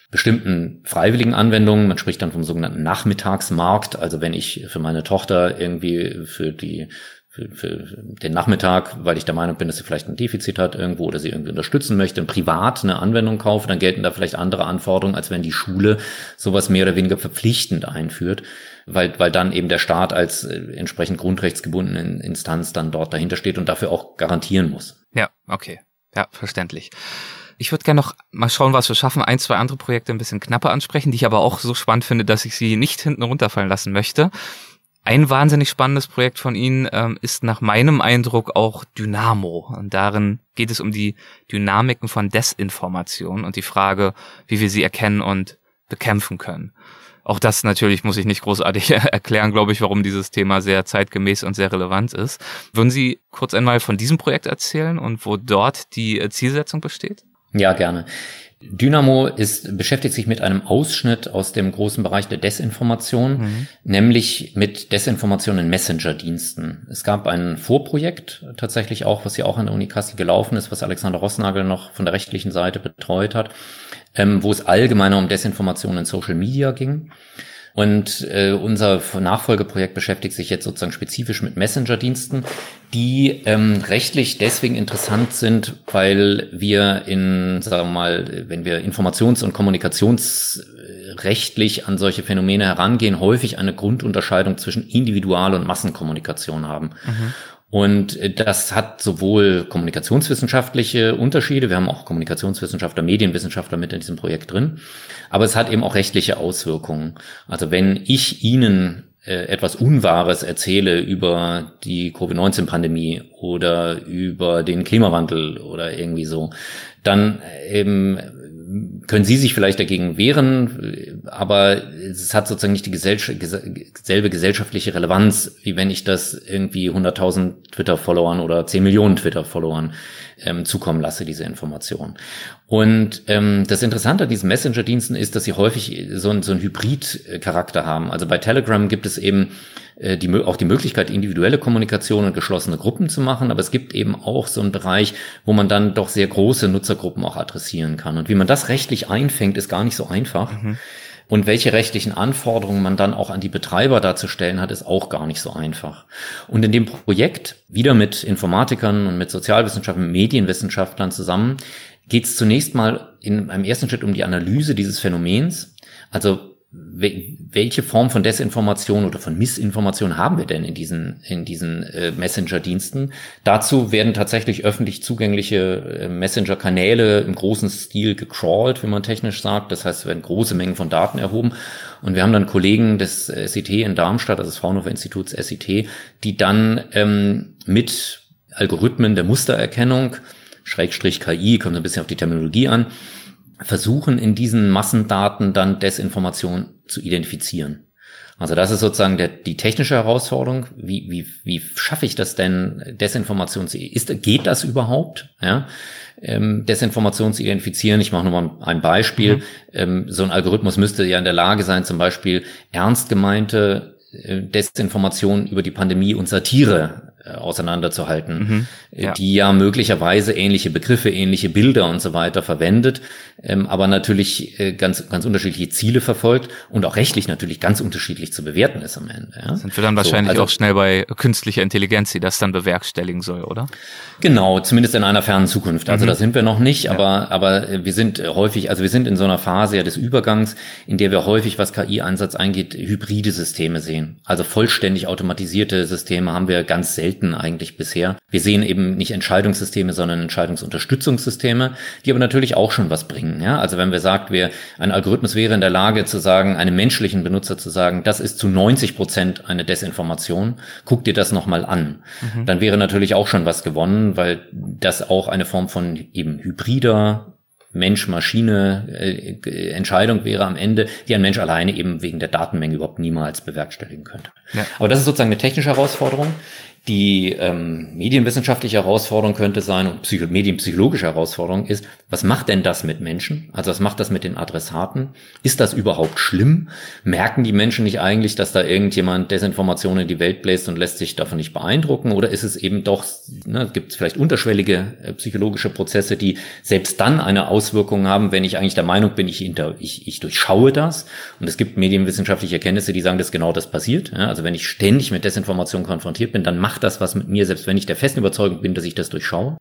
bestimmten freiwilligen Anwendungen, man spricht dann vom sogenannten Nachmittagsmarkt, also wenn ich für meine Tochter irgendwie für die für, für den Nachmittag, weil ich der Meinung bin, dass sie vielleicht ein Defizit hat irgendwo oder sie irgendwie unterstützen möchte, und privat eine Anwendung kaufe, dann gelten da vielleicht andere Anforderungen, als wenn die Schule sowas mehr oder weniger verpflichtend einführt, weil, weil dann eben der Staat als äh, entsprechend grundrechtsgebundene Instanz dann dort dahinter steht und dafür auch garantieren muss. Ja, okay. Ja, verständlich. Ich würde gerne noch mal schauen, was wir schaffen, ein, zwei andere Projekte ein bisschen knapper ansprechen, die ich aber auch so spannend finde, dass ich sie nicht hinten runterfallen lassen möchte. Ein wahnsinnig spannendes Projekt von Ihnen ähm, ist nach meinem Eindruck auch Dynamo. Und darin geht es um die Dynamiken von Desinformation und die Frage, wie wir sie erkennen und bekämpfen können. Auch das natürlich muss ich nicht großartig erklären, glaube ich, warum dieses Thema sehr zeitgemäß und sehr relevant ist. Würden Sie kurz einmal von diesem Projekt erzählen und wo dort die äh, Zielsetzung besteht? Ja, gerne. Dynamo ist, beschäftigt sich mit einem Ausschnitt aus dem großen Bereich der Desinformation, mhm. nämlich mit Desinformation in Messenger-Diensten. Es gab ein Vorprojekt tatsächlich auch, was ja auch an der Uni Kassel gelaufen ist, was Alexander Rossnagel noch von der rechtlichen Seite betreut hat, ähm, wo es allgemeiner um Desinformation in Social Media ging. Und äh, unser Nachfolgeprojekt beschäftigt sich jetzt sozusagen spezifisch mit Messenger-Diensten, die ähm, rechtlich deswegen interessant sind, weil wir in, sagen wir mal, wenn wir Informations- und Kommunikationsrechtlich an solche Phänomene herangehen, häufig eine Grundunterscheidung zwischen Individual- und Massenkommunikation haben. Mhm. Und äh, das hat sowohl kommunikationswissenschaftliche Unterschiede, wir haben auch Kommunikationswissenschaftler, Medienwissenschaftler mit in diesem Projekt drin, aber es hat eben auch rechtliche Auswirkungen. Also wenn ich Ihnen äh, etwas Unwahres erzähle über die Covid-19-Pandemie oder über den Klimawandel oder irgendwie so, dann eben können Sie sich vielleicht dagegen wehren, aber es hat sozusagen nicht die selbe gesellschaftliche Relevanz, wie wenn ich das irgendwie 100.000 Twitter-Followern oder 10 Millionen Twitter-Followern ähm, zukommen lasse, diese Information. Und ähm, das Interessante an diesen Messenger-Diensten ist, dass sie häufig so, so einen Hybrid-Charakter haben. Also bei Telegram gibt es eben äh, die, auch die Möglichkeit, individuelle Kommunikation und geschlossene Gruppen zu machen, aber es gibt eben auch so einen Bereich, wo man dann doch sehr große Nutzergruppen auch adressieren kann. Und wie man das rechtlich einfängt, ist gar nicht so einfach. Mhm. Und welche rechtlichen Anforderungen man dann auch an die Betreiber darzustellen hat, ist auch gar nicht so einfach. Und in dem Projekt, wieder mit Informatikern und mit Sozialwissenschaftlern, Medienwissenschaftlern zusammen, geht es zunächst mal in einem ersten Schritt um die Analyse dieses Phänomens. Also welche Form von Desinformation oder von Missinformation haben wir denn in diesen, in diesen äh, Messenger-Diensten? Dazu werden tatsächlich öffentlich zugängliche äh, Messenger-Kanäle im großen Stil gecrawlt, wie man technisch sagt. Das heißt, werden große Mengen von Daten erhoben. Und wir haben dann Kollegen des SIT in Darmstadt, also des Fraunhofer Instituts SIT, die dann ähm, mit Algorithmen der Mustererkennung, Schrägstrich KI, kommt ein bisschen auf die Terminologie an, versuchen in diesen Massendaten dann Desinformation zu identifizieren. Also das ist sozusagen der, die technische Herausforderung. Wie, wie, wie schaffe ich das denn, Desinformation zu, ist, geht das überhaupt? Ja? Ähm, Desinformation zu identifizieren. Ich mache nochmal ein Beispiel. Mhm. Ähm, so ein Algorithmus müsste ja in der Lage sein, zum Beispiel ernst gemeinte äh, Desinformation über die Pandemie und Satire auseinanderzuhalten, mhm, äh, ja. die ja möglicherweise ähnliche Begriffe, ähnliche Bilder und so weiter verwendet, ähm, aber natürlich äh, ganz, ganz unterschiedliche Ziele verfolgt und auch rechtlich natürlich ganz unterschiedlich zu bewerten ist am Ende. Ja? Sind wir dann wahrscheinlich so, also, auch schnell bei künstlicher Intelligenz, die das dann bewerkstelligen soll, oder? Genau, zumindest in einer fernen Zukunft. Also mhm. da sind wir noch nicht, aber, ja. aber wir sind häufig, also wir sind in so einer Phase ja des Übergangs, in der wir häufig, was KI-Einsatz eingeht, hybride Systeme sehen. Also vollständig automatisierte Systeme haben wir ganz selten selten eigentlich bisher. Wir sehen eben nicht Entscheidungssysteme, sondern Entscheidungsunterstützungssysteme, die aber natürlich auch schon was bringen. Ja? Also wenn wir sagt, wir, ein Algorithmus wäre in der Lage zu sagen, einem menschlichen Benutzer zu sagen, das ist zu 90 Prozent eine Desinformation, guck dir das nochmal an. Mhm. Dann wäre natürlich auch schon was gewonnen, weil das auch eine Form von eben hybrider Mensch-Maschine-Entscheidung äh, wäre am Ende, die ein Mensch alleine eben wegen der Datenmenge überhaupt niemals bewerkstelligen könnte. Ja. Aber das ist sozusagen eine technische Herausforderung. Die ähm, medienwissenschaftliche Herausforderung könnte sein und psycho medienpsychologische Herausforderung ist, was macht denn das mit Menschen? Also was macht das mit den Adressaten? Ist das überhaupt schlimm? Merken die Menschen nicht eigentlich, dass da irgendjemand Desinformationen in die Welt bläst und lässt sich davon nicht beeindrucken? Oder ist es eben doch, ne, gibt es vielleicht unterschwellige äh, psychologische Prozesse, die selbst dann eine Auswirkung haben, wenn ich eigentlich der Meinung bin, ich, inter, ich, ich durchschaue das? Und es gibt medienwissenschaftliche Erkenntnisse, die sagen, dass genau das passiert. Ja? Also wenn ich ständig mit Desinformation konfrontiert bin, dann macht macht das was mit mir, selbst wenn ich der festen Überzeugung bin, dass ich das durchschaue.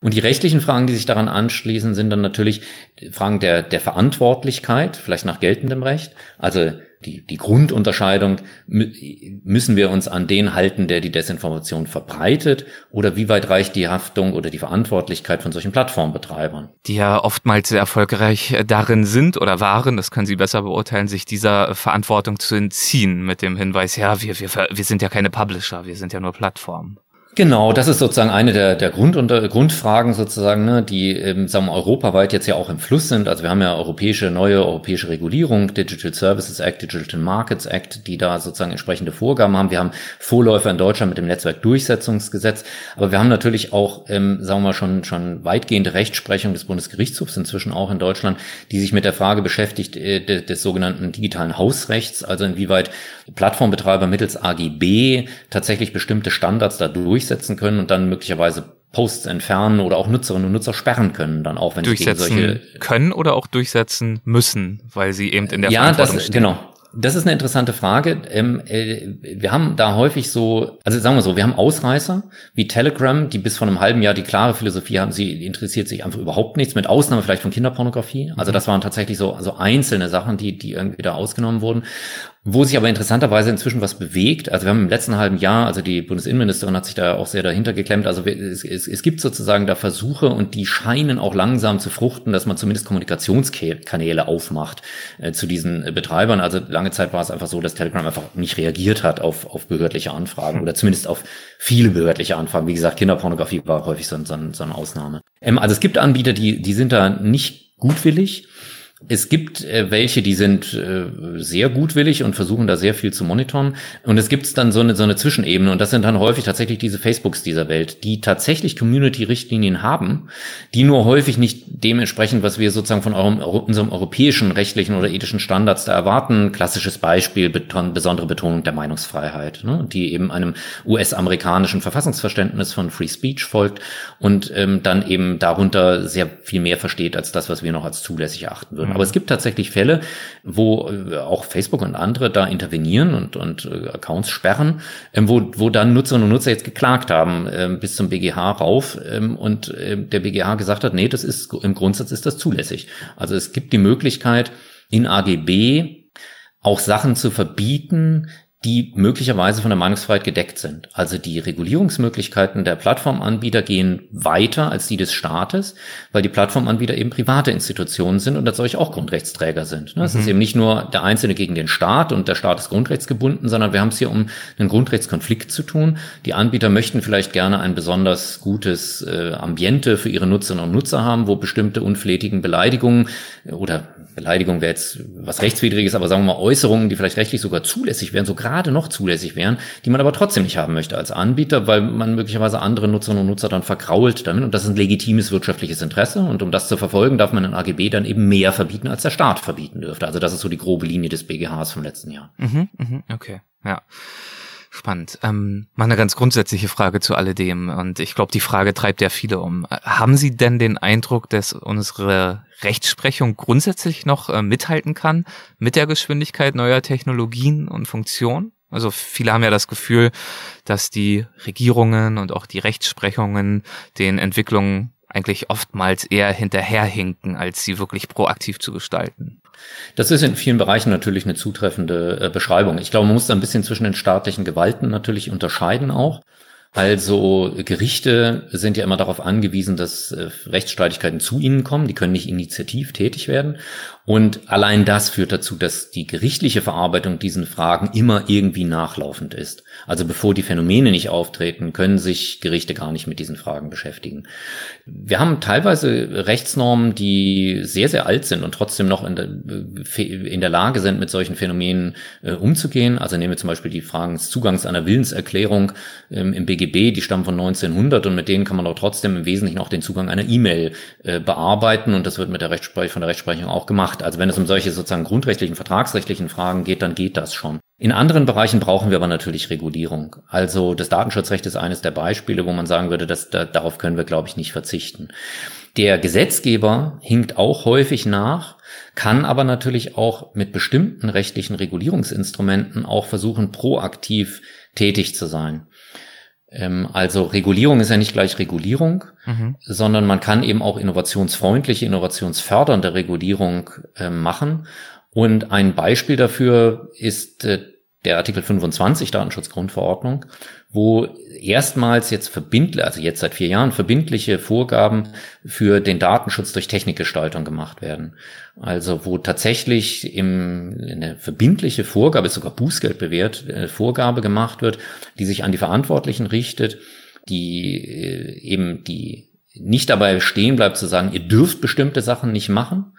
Und die rechtlichen Fragen, die sich daran anschließen, sind dann natürlich Fragen der, der Verantwortlichkeit, vielleicht nach geltendem Recht. Also die, die Grundunterscheidung, müssen wir uns an den halten, der die Desinformation verbreitet, oder wie weit reicht die Haftung oder die Verantwortlichkeit von solchen Plattformbetreibern? Die ja oftmals sehr erfolgreich darin sind oder waren, das können Sie besser beurteilen, sich dieser Verantwortung zu entziehen mit dem Hinweis, ja, wir, wir, wir sind ja keine Publisher, wir sind ja nur Plattformen. Genau, das ist sozusagen eine der, der Grund unter, Grundfragen sozusagen, ne, die ähm, sagen wir, europaweit jetzt ja auch im Fluss sind. Also wir haben ja europäische, neue europäische Regulierung, Digital Services Act, Digital Markets Act, die da sozusagen entsprechende Vorgaben haben. Wir haben Vorläufer in Deutschland mit dem Netzwerkdurchsetzungsgesetz, aber wir haben natürlich auch, ähm, sagen wir mal, schon, schon weitgehende Rechtsprechung des Bundesgerichtshofs inzwischen auch in Deutschland, die sich mit der Frage beschäftigt äh, des, des sogenannten digitalen Hausrechts, also inwieweit Plattformbetreiber mittels AGB tatsächlich bestimmte Standards dadurch durchsetzen können und dann möglicherweise Posts entfernen oder auch Nutzerinnen und Nutzer sperren können, dann auch wenn durchsetzen solche können oder auch durchsetzen müssen, weil sie eben in der ja, Verantwortung das, stehen. Genau, Das ist eine interessante Frage. Ähm, äh, wir haben da häufig so, also sagen wir so, wir haben Ausreißer wie Telegram, die bis vor einem halben Jahr die klare Philosophie haben, sie interessiert sich einfach überhaupt nichts, mit Ausnahme vielleicht von Kinderpornografie. Also mhm. das waren tatsächlich so also einzelne Sachen, die, die irgendwie da ausgenommen wurden. Wo sich aber interessanterweise inzwischen was bewegt, also wir haben im letzten halben Jahr, also die Bundesinnenministerin hat sich da auch sehr dahinter geklemmt, also es, es, es gibt sozusagen da Versuche und die scheinen auch langsam zu fruchten, dass man zumindest Kommunikationskanäle aufmacht äh, zu diesen Betreibern. Also lange Zeit war es einfach so, dass Telegram einfach nicht reagiert hat auf, auf behördliche Anfragen oder zumindest auf viele behördliche Anfragen. Wie gesagt, Kinderpornografie war häufig so, so, so eine Ausnahme. Ähm, also es gibt Anbieter, die, die sind da nicht gutwillig es gibt äh, welche, die sind äh, sehr gutwillig und versuchen da sehr viel zu monitoren. Und es gibt dann so eine, so eine Zwischenebene. Und das sind dann häufig tatsächlich diese Facebooks dieser Welt, die tatsächlich Community-Richtlinien haben, die nur häufig nicht dementsprechend, was wir sozusagen von eurem, unserem europäischen rechtlichen oder ethischen Standards da erwarten. Klassisches Beispiel, beton, besondere Betonung der Meinungsfreiheit, ne, die eben einem US-amerikanischen Verfassungsverständnis von Free Speech folgt und ähm, dann eben darunter sehr viel mehr versteht als das, was wir noch als zulässig achten würden. Aber es gibt tatsächlich Fälle, wo äh, auch Facebook und andere da intervenieren und, und äh, Accounts sperren, ähm, wo, wo dann Nutzerinnen und Nutzer jetzt geklagt haben ähm, bis zum BGH rauf ähm, und der BGH gesagt hat, nee, das ist im Grundsatz ist das zulässig. Also es gibt die Möglichkeit in AGB auch Sachen zu verbieten, die möglicherweise von der Meinungsfreiheit gedeckt sind. Also die Regulierungsmöglichkeiten der Plattformanbieter gehen weiter als die des Staates, weil die Plattformanbieter eben private Institutionen sind und als solche auch Grundrechtsträger sind. Es mhm. ist eben nicht nur der Einzelne gegen den Staat und der Staat ist grundrechtsgebunden, sondern wir haben es hier um einen Grundrechtskonflikt zu tun. Die Anbieter möchten vielleicht gerne ein besonders gutes äh, Ambiente für ihre Nutzerinnen und Nutzer haben, wo bestimmte unflätigen Beleidigungen oder Beleidigung wäre jetzt was rechtswidriges, aber sagen wir mal Äußerungen, die vielleicht rechtlich sogar zulässig wären, so gerade noch zulässig wären, die man aber trotzdem nicht haben möchte als Anbieter, weil man möglicherweise andere Nutzerinnen und Nutzer dann verkrault damit. Und das ist ein legitimes wirtschaftliches Interesse. Und um das zu verfolgen, darf man in AGB dann eben mehr verbieten, als der Staat verbieten dürfte. Also das ist so die grobe Linie des BGHs vom letzten Jahr. Mhm, mh, okay, ja. Spannend. Ähm, mal eine ganz grundsätzliche Frage zu alledem. Und ich glaube, die Frage treibt ja viele um. Haben Sie denn den Eindruck, dass unsere Rechtsprechung grundsätzlich noch äh, mithalten kann mit der Geschwindigkeit neuer Technologien und Funktionen? Also viele haben ja das Gefühl, dass die Regierungen und auch die Rechtsprechungen den Entwicklungen eigentlich oftmals eher hinterherhinken, als sie wirklich proaktiv zu gestalten. Das ist in vielen Bereichen natürlich eine zutreffende äh, Beschreibung. Ich glaube, man muss da ein bisschen zwischen den staatlichen Gewalten natürlich unterscheiden auch. Also Gerichte sind ja immer darauf angewiesen, dass äh, Rechtsstreitigkeiten zu ihnen kommen. Die können nicht initiativ tätig werden. Und allein das führt dazu, dass die gerichtliche Verarbeitung diesen Fragen immer irgendwie nachlaufend ist. Also bevor die Phänomene nicht auftreten, können sich Gerichte gar nicht mit diesen Fragen beschäftigen. Wir haben teilweise Rechtsnormen, die sehr, sehr alt sind und trotzdem noch in der, in der Lage sind, mit solchen Phänomenen äh, umzugehen. Also nehmen wir zum Beispiel die Fragen des Zugangs einer Willenserklärung ähm, im BGB, die stammen von 1900 und mit denen kann man auch trotzdem im Wesentlichen auch den Zugang einer E-Mail äh, bearbeiten und das wird mit der Rechtsprechung, von der Rechtsprechung auch gemacht. Also wenn es um solche sozusagen grundrechtlichen, vertragsrechtlichen Fragen geht, dann geht das schon. In anderen Bereichen brauchen wir aber natürlich Regulierung. Also das Datenschutzrecht ist eines der Beispiele, wo man sagen würde, dass da, darauf können wir, glaube ich, nicht verzichten. Der Gesetzgeber hinkt auch häufig nach, kann aber natürlich auch mit bestimmten rechtlichen Regulierungsinstrumenten auch versuchen, proaktiv tätig zu sein. Ähm, also Regulierung ist ja nicht gleich Regulierung, mhm. sondern man kann eben auch innovationsfreundliche, innovationsfördernde Regulierung äh, machen. Und ein Beispiel dafür ist äh, der Artikel 25 Datenschutzgrundverordnung, wo erstmals jetzt verbindlich, also jetzt seit vier Jahren verbindliche Vorgaben für den Datenschutz durch Technikgestaltung gemacht werden. Also wo tatsächlich im, eine verbindliche Vorgabe, sogar Bußgeld bewährt, äh, Vorgabe gemacht wird, die sich an die Verantwortlichen richtet, die äh, eben die nicht dabei stehen bleibt zu sagen, ihr dürft bestimmte Sachen nicht machen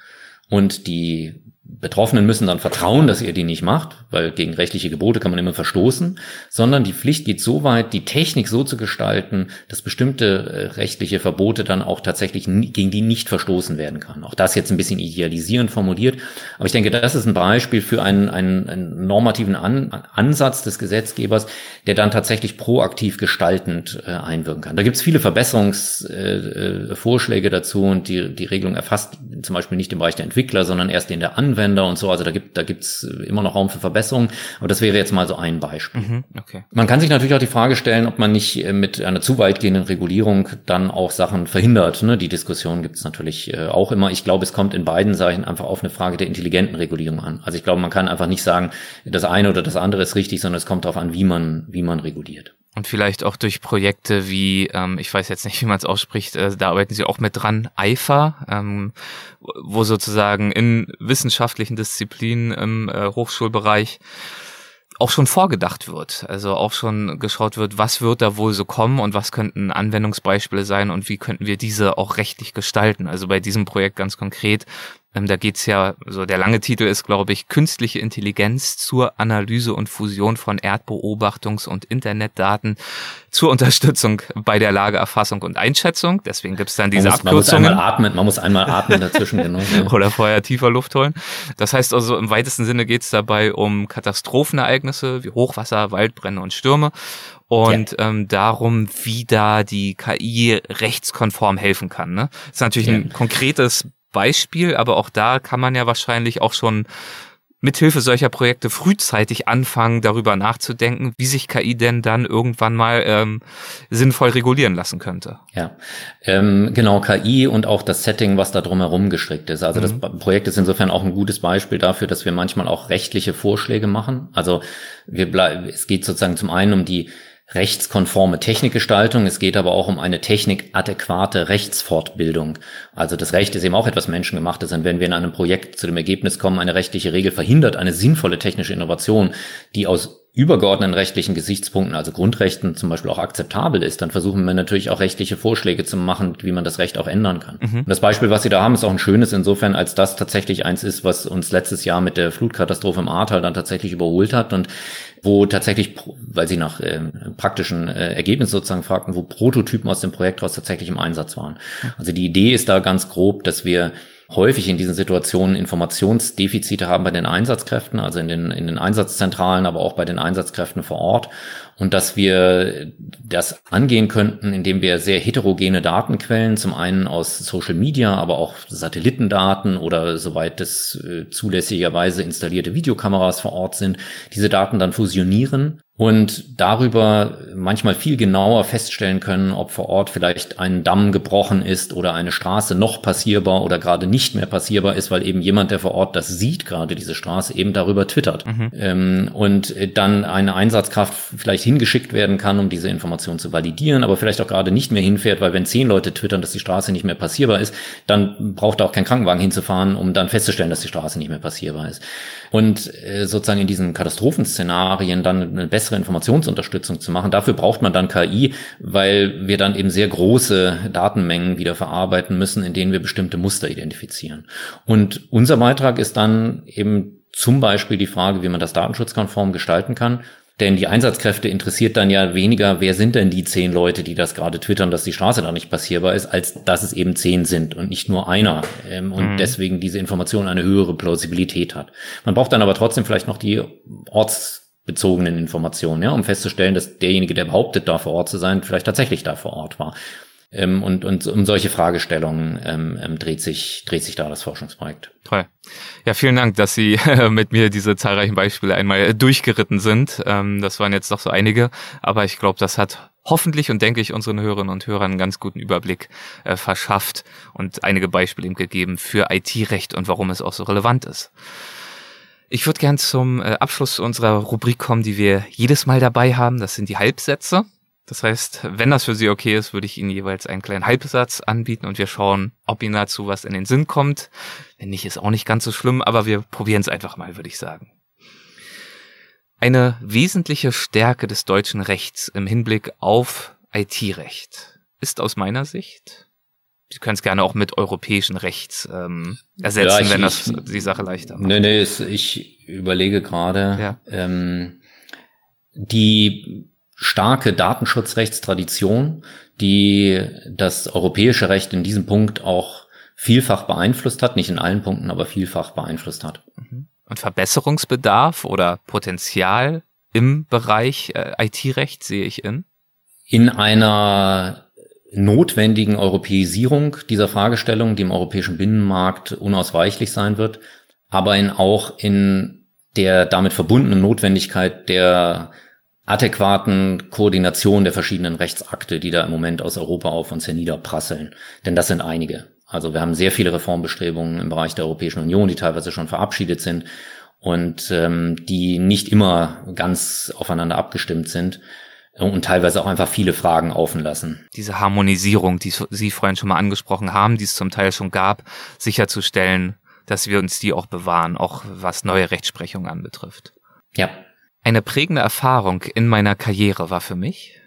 und die Betroffenen müssen dann vertrauen, dass ihr die nicht macht, weil gegen rechtliche Gebote kann man immer verstoßen, sondern die Pflicht geht so weit, die Technik so zu gestalten, dass bestimmte äh, rechtliche Verbote dann auch tatsächlich gegen die nicht verstoßen werden kann. Auch das jetzt ein bisschen idealisierend formuliert, aber ich denke, das ist ein Beispiel für einen, einen, einen normativen An Ansatz des Gesetzgebers, der dann tatsächlich proaktiv gestaltend äh, einwirken kann. Da gibt es viele Verbesserungsvorschläge äh, äh dazu und die, die Regelung erfasst zum Beispiel nicht im Bereich der Entwickler, sondern erst in der Anwendung Anwender und so. Also da gibt da gibt's immer noch Raum für Verbesserungen. Aber das wäre jetzt mal so ein Beispiel. Mhm, okay. Man kann sich natürlich auch die Frage stellen, ob man nicht äh, mit einer zu weitgehenden Regulierung dann auch Sachen verhindert. Ne? Die Diskussion gibt's natürlich äh, auch immer. Ich glaube, es kommt in beiden Seiten einfach auf eine Frage der intelligenten Regulierung an. Also ich glaube, man kann einfach nicht sagen, das eine oder das andere ist richtig, sondern es kommt darauf an, wie man wie man reguliert. Und vielleicht auch durch Projekte wie, ähm, ich weiß jetzt nicht, wie man es ausspricht, äh, da arbeiten Sie auch mit dran, EIFA, ähm, wo sozusagen in wissenschaftlichen Disziplinen im äh, Hochschulbereich auch schon vorgedacht wird. Also auch schon geschaut wird, was wird da wohl so kommen und was könnten Anwendungsbeispiele sein und wie könnten wir diese auch rechtlich gestalten. Also bei diesem Projekt ganz konkret ähm, da geht's ja, so der lange Titel ist, glaube ich, Künstliche Intelligenz zur Analyse und Fusion von Erdbeobachtungs- und Internetdaten zur Unterstützung bei der Lageerfassung und Einschätzung. Deswegen gibt's dann diese man muss, Abkürzungen. Man muss einmal atmen, man muss einmal atmen dazwischen, genau. Ja. Oder vorher tiefer Luft holen. Das heißt also, im weitesten Sinne geht's dabei um Katastrophenereignisse wie Hochwasser, Waldbrände und Stürme und ja. ähm, darum, wie da die KI rechtskonform helfen kann. Ne? Das ist natürlich ja. ein konkretes Beispiel, aber auch da kann man ja wahrscheinlich auch schon mithilfe solcher Projekte frühzeitig anfangen, darüber nachzudenken, wie sich KI denn dann irgendwann mal ähm, sinnvoll regulieren lassen könnte. Ja, ähm, genau, KI und auch das Setting, was da drumherum gestrickt ist. Also mhm. das Projekt ist insofern auch ein gutes Beispiel dafür, dass wir manchmal auch rechtliche Vorschläge machen. Also wir bleiben, es geht sozusagen zum einen um die rechtskonforme Technikgestaltung. Es geht aber auch um eine technikadäquate Rechtsfortbildung. Also das Recht ist eben auch etwas Menschengemachtes. Und wenn wir in einem Projekt zu dem Ergebnis kommen, eine rechtliche Regel verhindert eine sinnvolle technische Innovation, die aus übergeordneten rechtlichen Gesichtspunkten, also Grundrechten zum Beispiel auch akzeptabel ist, dann versuchen wir natürlich auch rechtliche Vorschläge zu machen, wie man das Recht auch ändern kann. Mhm. Und das Beispiel, was Sie da haben, ist auch ein schönes insofern, als das tatsächlich eins ist, was uns letztes Jahr mit der Flutkatastrophe im Ahrtal dann tatsächlich überholt hat und wo tatsächlich, weil Sie nach äh, praktischen äh, Ergebnissen sozusagen fragten, wo Prototypen aus dem Projekt raus tatsächlich im Einsatz waren. Also die Idee ist da ganz grob, dass wir häufig in diesen Situationen Informationsdefizite haben bei den Einsatzkräften, also in den, in den Einsatzzentralen, aber auch bei den Einsatzkräften vor Ort. Und dass wir das angehen könnten, indem wir sehr heterogene Datenquellen, zum einen aus Social Media, aber auch Satellitendaten oder soweit es äh, zulässigerweise installierte Videokameras vor Ort sind, diese Daten dann fusionieren und darüber manchmal viel genauer feststellen können, ob vor Ort vielleicht ein Damm gebrochen ist oder eine Straße noch passierbar oder gerade nicht mehr passierbar ist, weil eben jemand, der vor Ort das sieht, gerade diese Straße, eben darüber twittert. Mhm. Ähm, und dann eine Einsatzkraft vielleicht hingeschickt werden kann, um diese Information zu validieren, aber vielleicht auch gerade nicht mehr hinfährt, weil wenn zehn Leute twittern, dass die Straße nicht mehr passierbar ist, dann braucht er auch kein Krankenwagen hinzufahren, um dann festzustellen, dass die Straße nicht mehr passierbar ist. Und äh, sozusagen in diesen Katastrophenszenarien dann eine bessere bessere Informationsunterstützung zu machen. Dafür braucht man dann KI, weil wir dann eben sehr große Datenmengen wieder verarbeiten müssen, in denen wir bestimmte Muster identifizieren. Und unser Beitrag ist dann eben zum Beispiel die Frage, wie man das datenschutzkonform gestalten kann. Denn die Einsatzkräfte interessiert dann ja weniger, wer sind denn die zehn Leute, die das gerade twittern, dass die Straße da nicht passierbar ist, als dass es eben zehn sind und nicht nur einer. Ähm, und mhm. deswegen diese Information eine höhere Plausibilität hat. Man braucht dann aber trotzdem vielleicht noch die Orts bezogenen Informationen, ja, um festzustellen, dass derjenige, der behauptet, da vor Ort zu sein, vielleicht tatsächlich da vor Ort war. Ähm, und, und um solche Fragestellungen ähm, ähm, dreht sich dreht sich da das Forschungsprojekt. Toll. Ja, vielen Dank, dass Sie äh, mit mir diese zahlreichen Beispiele einmal durchgeritten sind. Ähm, das waren jetzt doch so einige, aber ich glaube, das hat hoffentlich und denke ich unseren Hörerinnen und Hörern einen ganz guten Überblick äh, verschafft und einige Beispiele eben gegeben für IT-Recht und warum es auch so relevant ist. Ich würde gern zum äh, Abschluss unserer Rubrik kommen, die wir jedes Mal dabei haben. Das sind die Halbsätze. Das heißt, wenn das für Sie okay ist, würde ich Ihnen jeweils einen kleinen Halbsatz anbieten und wir schauen, ob Ihnen dazu was in den Sinn kommt. Wenn nicht, ist auch nicht ganz so schlimm, aber wir probieren es einfach mal, würde ich sagen. Eine wesentliche Stärke des deutschen Rechts im Hinblick auf IT-Recht ist aus meiner Sicht Sie können es gerne auch mit europäischen Rechts ähm, ersetzen, ja, ich, wenn das ich, die Sache leichter macht. Nee, nee, ich überlege gerade, ja. ähm, die starke Datenschutzrechtstradition, die das europäische Recht in diesem Punkt auch vielfach beeinflusst hat, nicht in allen Punkten, aber vielfach beeinflusst hat. Mhm. Und Verbesserungsbedarf oder Potenzial im Bereich äh, IT-Recht sehe ich in? In einer notwendigen Europäisierung dieser Fragestellung, die im europäischen Binnenmarkt unausweichlich sein wird, aber in auch in der damit verbundenen Notwendigkeit der adäquaten Koordination der verschiedenen Rechtsakte, die da im Moment aus Europa auf uns herniederprasseln. Denn das sind einige. Also wir haben sehr viele Reformbestrebungen im Bereich der Europäischen Union, die teilweise schon verabschiedet sind und ähm, die nicht immer ganz aufeinander abgestimmt sind und teilweise auch einfach viele Fragen offen lassen. Diese Harmonisierung, die Sie vorhin schon mal angesprochen haben, die es zum Teil schon gab, sicherzustellen, dass wir uns die auch bewahren, auch was neue Rechtsprechung anbetrifft. Ja. Eine prägende Erfahrung in meiner Karriere war für mich,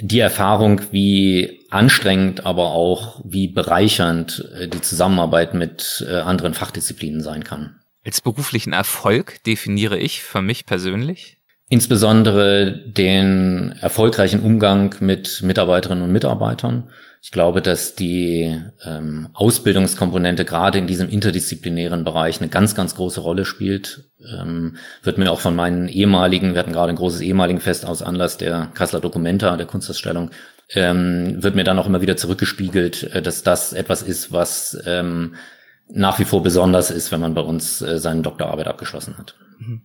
die Erfahrung, wie anstrengend, aber auch wie bereichernd äh, die Zusammenarbeit mit äh, anderen Fachdisziplinen sein kann. Als beruflichen Erfolg definiere ich für mich persönlich insbesondere den erfolgreichen Umgang mit Mitarbeiterinnen und Mitarbeitern. Ich glaube, dass die ähm, Ausbildungskomponente gerade in diesem interdisziplinären Bereich eine ganz, ganz große Rolle spielt. Ähm, wird mir auch von meinen ehemaligen, wir hatten gerade ein großes ehemaligen Fest aus Anlass der Kassler Documenta, der Kunstausstellung, ähm, wird mir dann auch immer wieder zurückgespiegelt, äh, dass das etwas ist, was ähm, nach wie vor besonders ist, wenn man bei uns äh, seine Doktorarbeit abgeschlossen hat. Mhm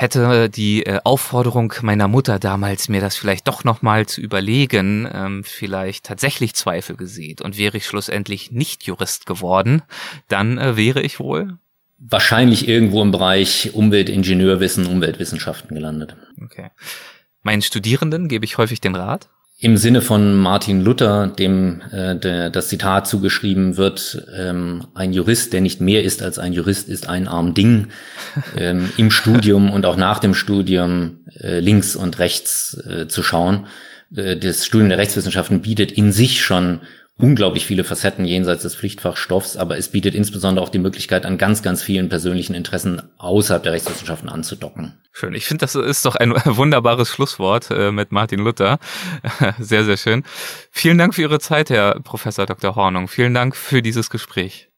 hätte die äh, Aufforderung meiner Mutter damals, mir das vielleicht doch nochmal zu überlegen, ähm, vielleicht tatsächlich Zweifel gesät und wäre ich schlussendlich nicht Jurist geworden, dann äh, wäre ich wohl wahrscheinlich irgendwo im Bereich Umweltingenieurwissen, Umweltwissenschaften gelandet. Okay. Meinen Studierenden gebe ich häufig den Rat, im Sinne von Martin Luther, dem äh, der, das Zitat zugeschrieben wird, ähm, ein Jurist, der nicht mehr ist als ein Jurist, ist ein arm Ding, ähm, im Studium und auch nach dem Studium äh, links und rechts äh, zu schauen. Äh, das Studium der Rechtswissenschaften bietet in sich schon unglaublich viele Facetten jenseits des Pflichtfachstoffs, aber es bietet insbesondere auch die Möglichkeit, an ganz, ganz vielen persönlichen Interessen außerhalb der Rechtswissenschaften anzudocken. Schön. Ich finde, das ist doch ein wunderbares Schlusswort äh, mit Martin Luther. Sehr, sehr schön. Vielen Dank für Ihre Zeit, Herr Professor Dr. Hornung. Vielen Dank für dieses Gespräch.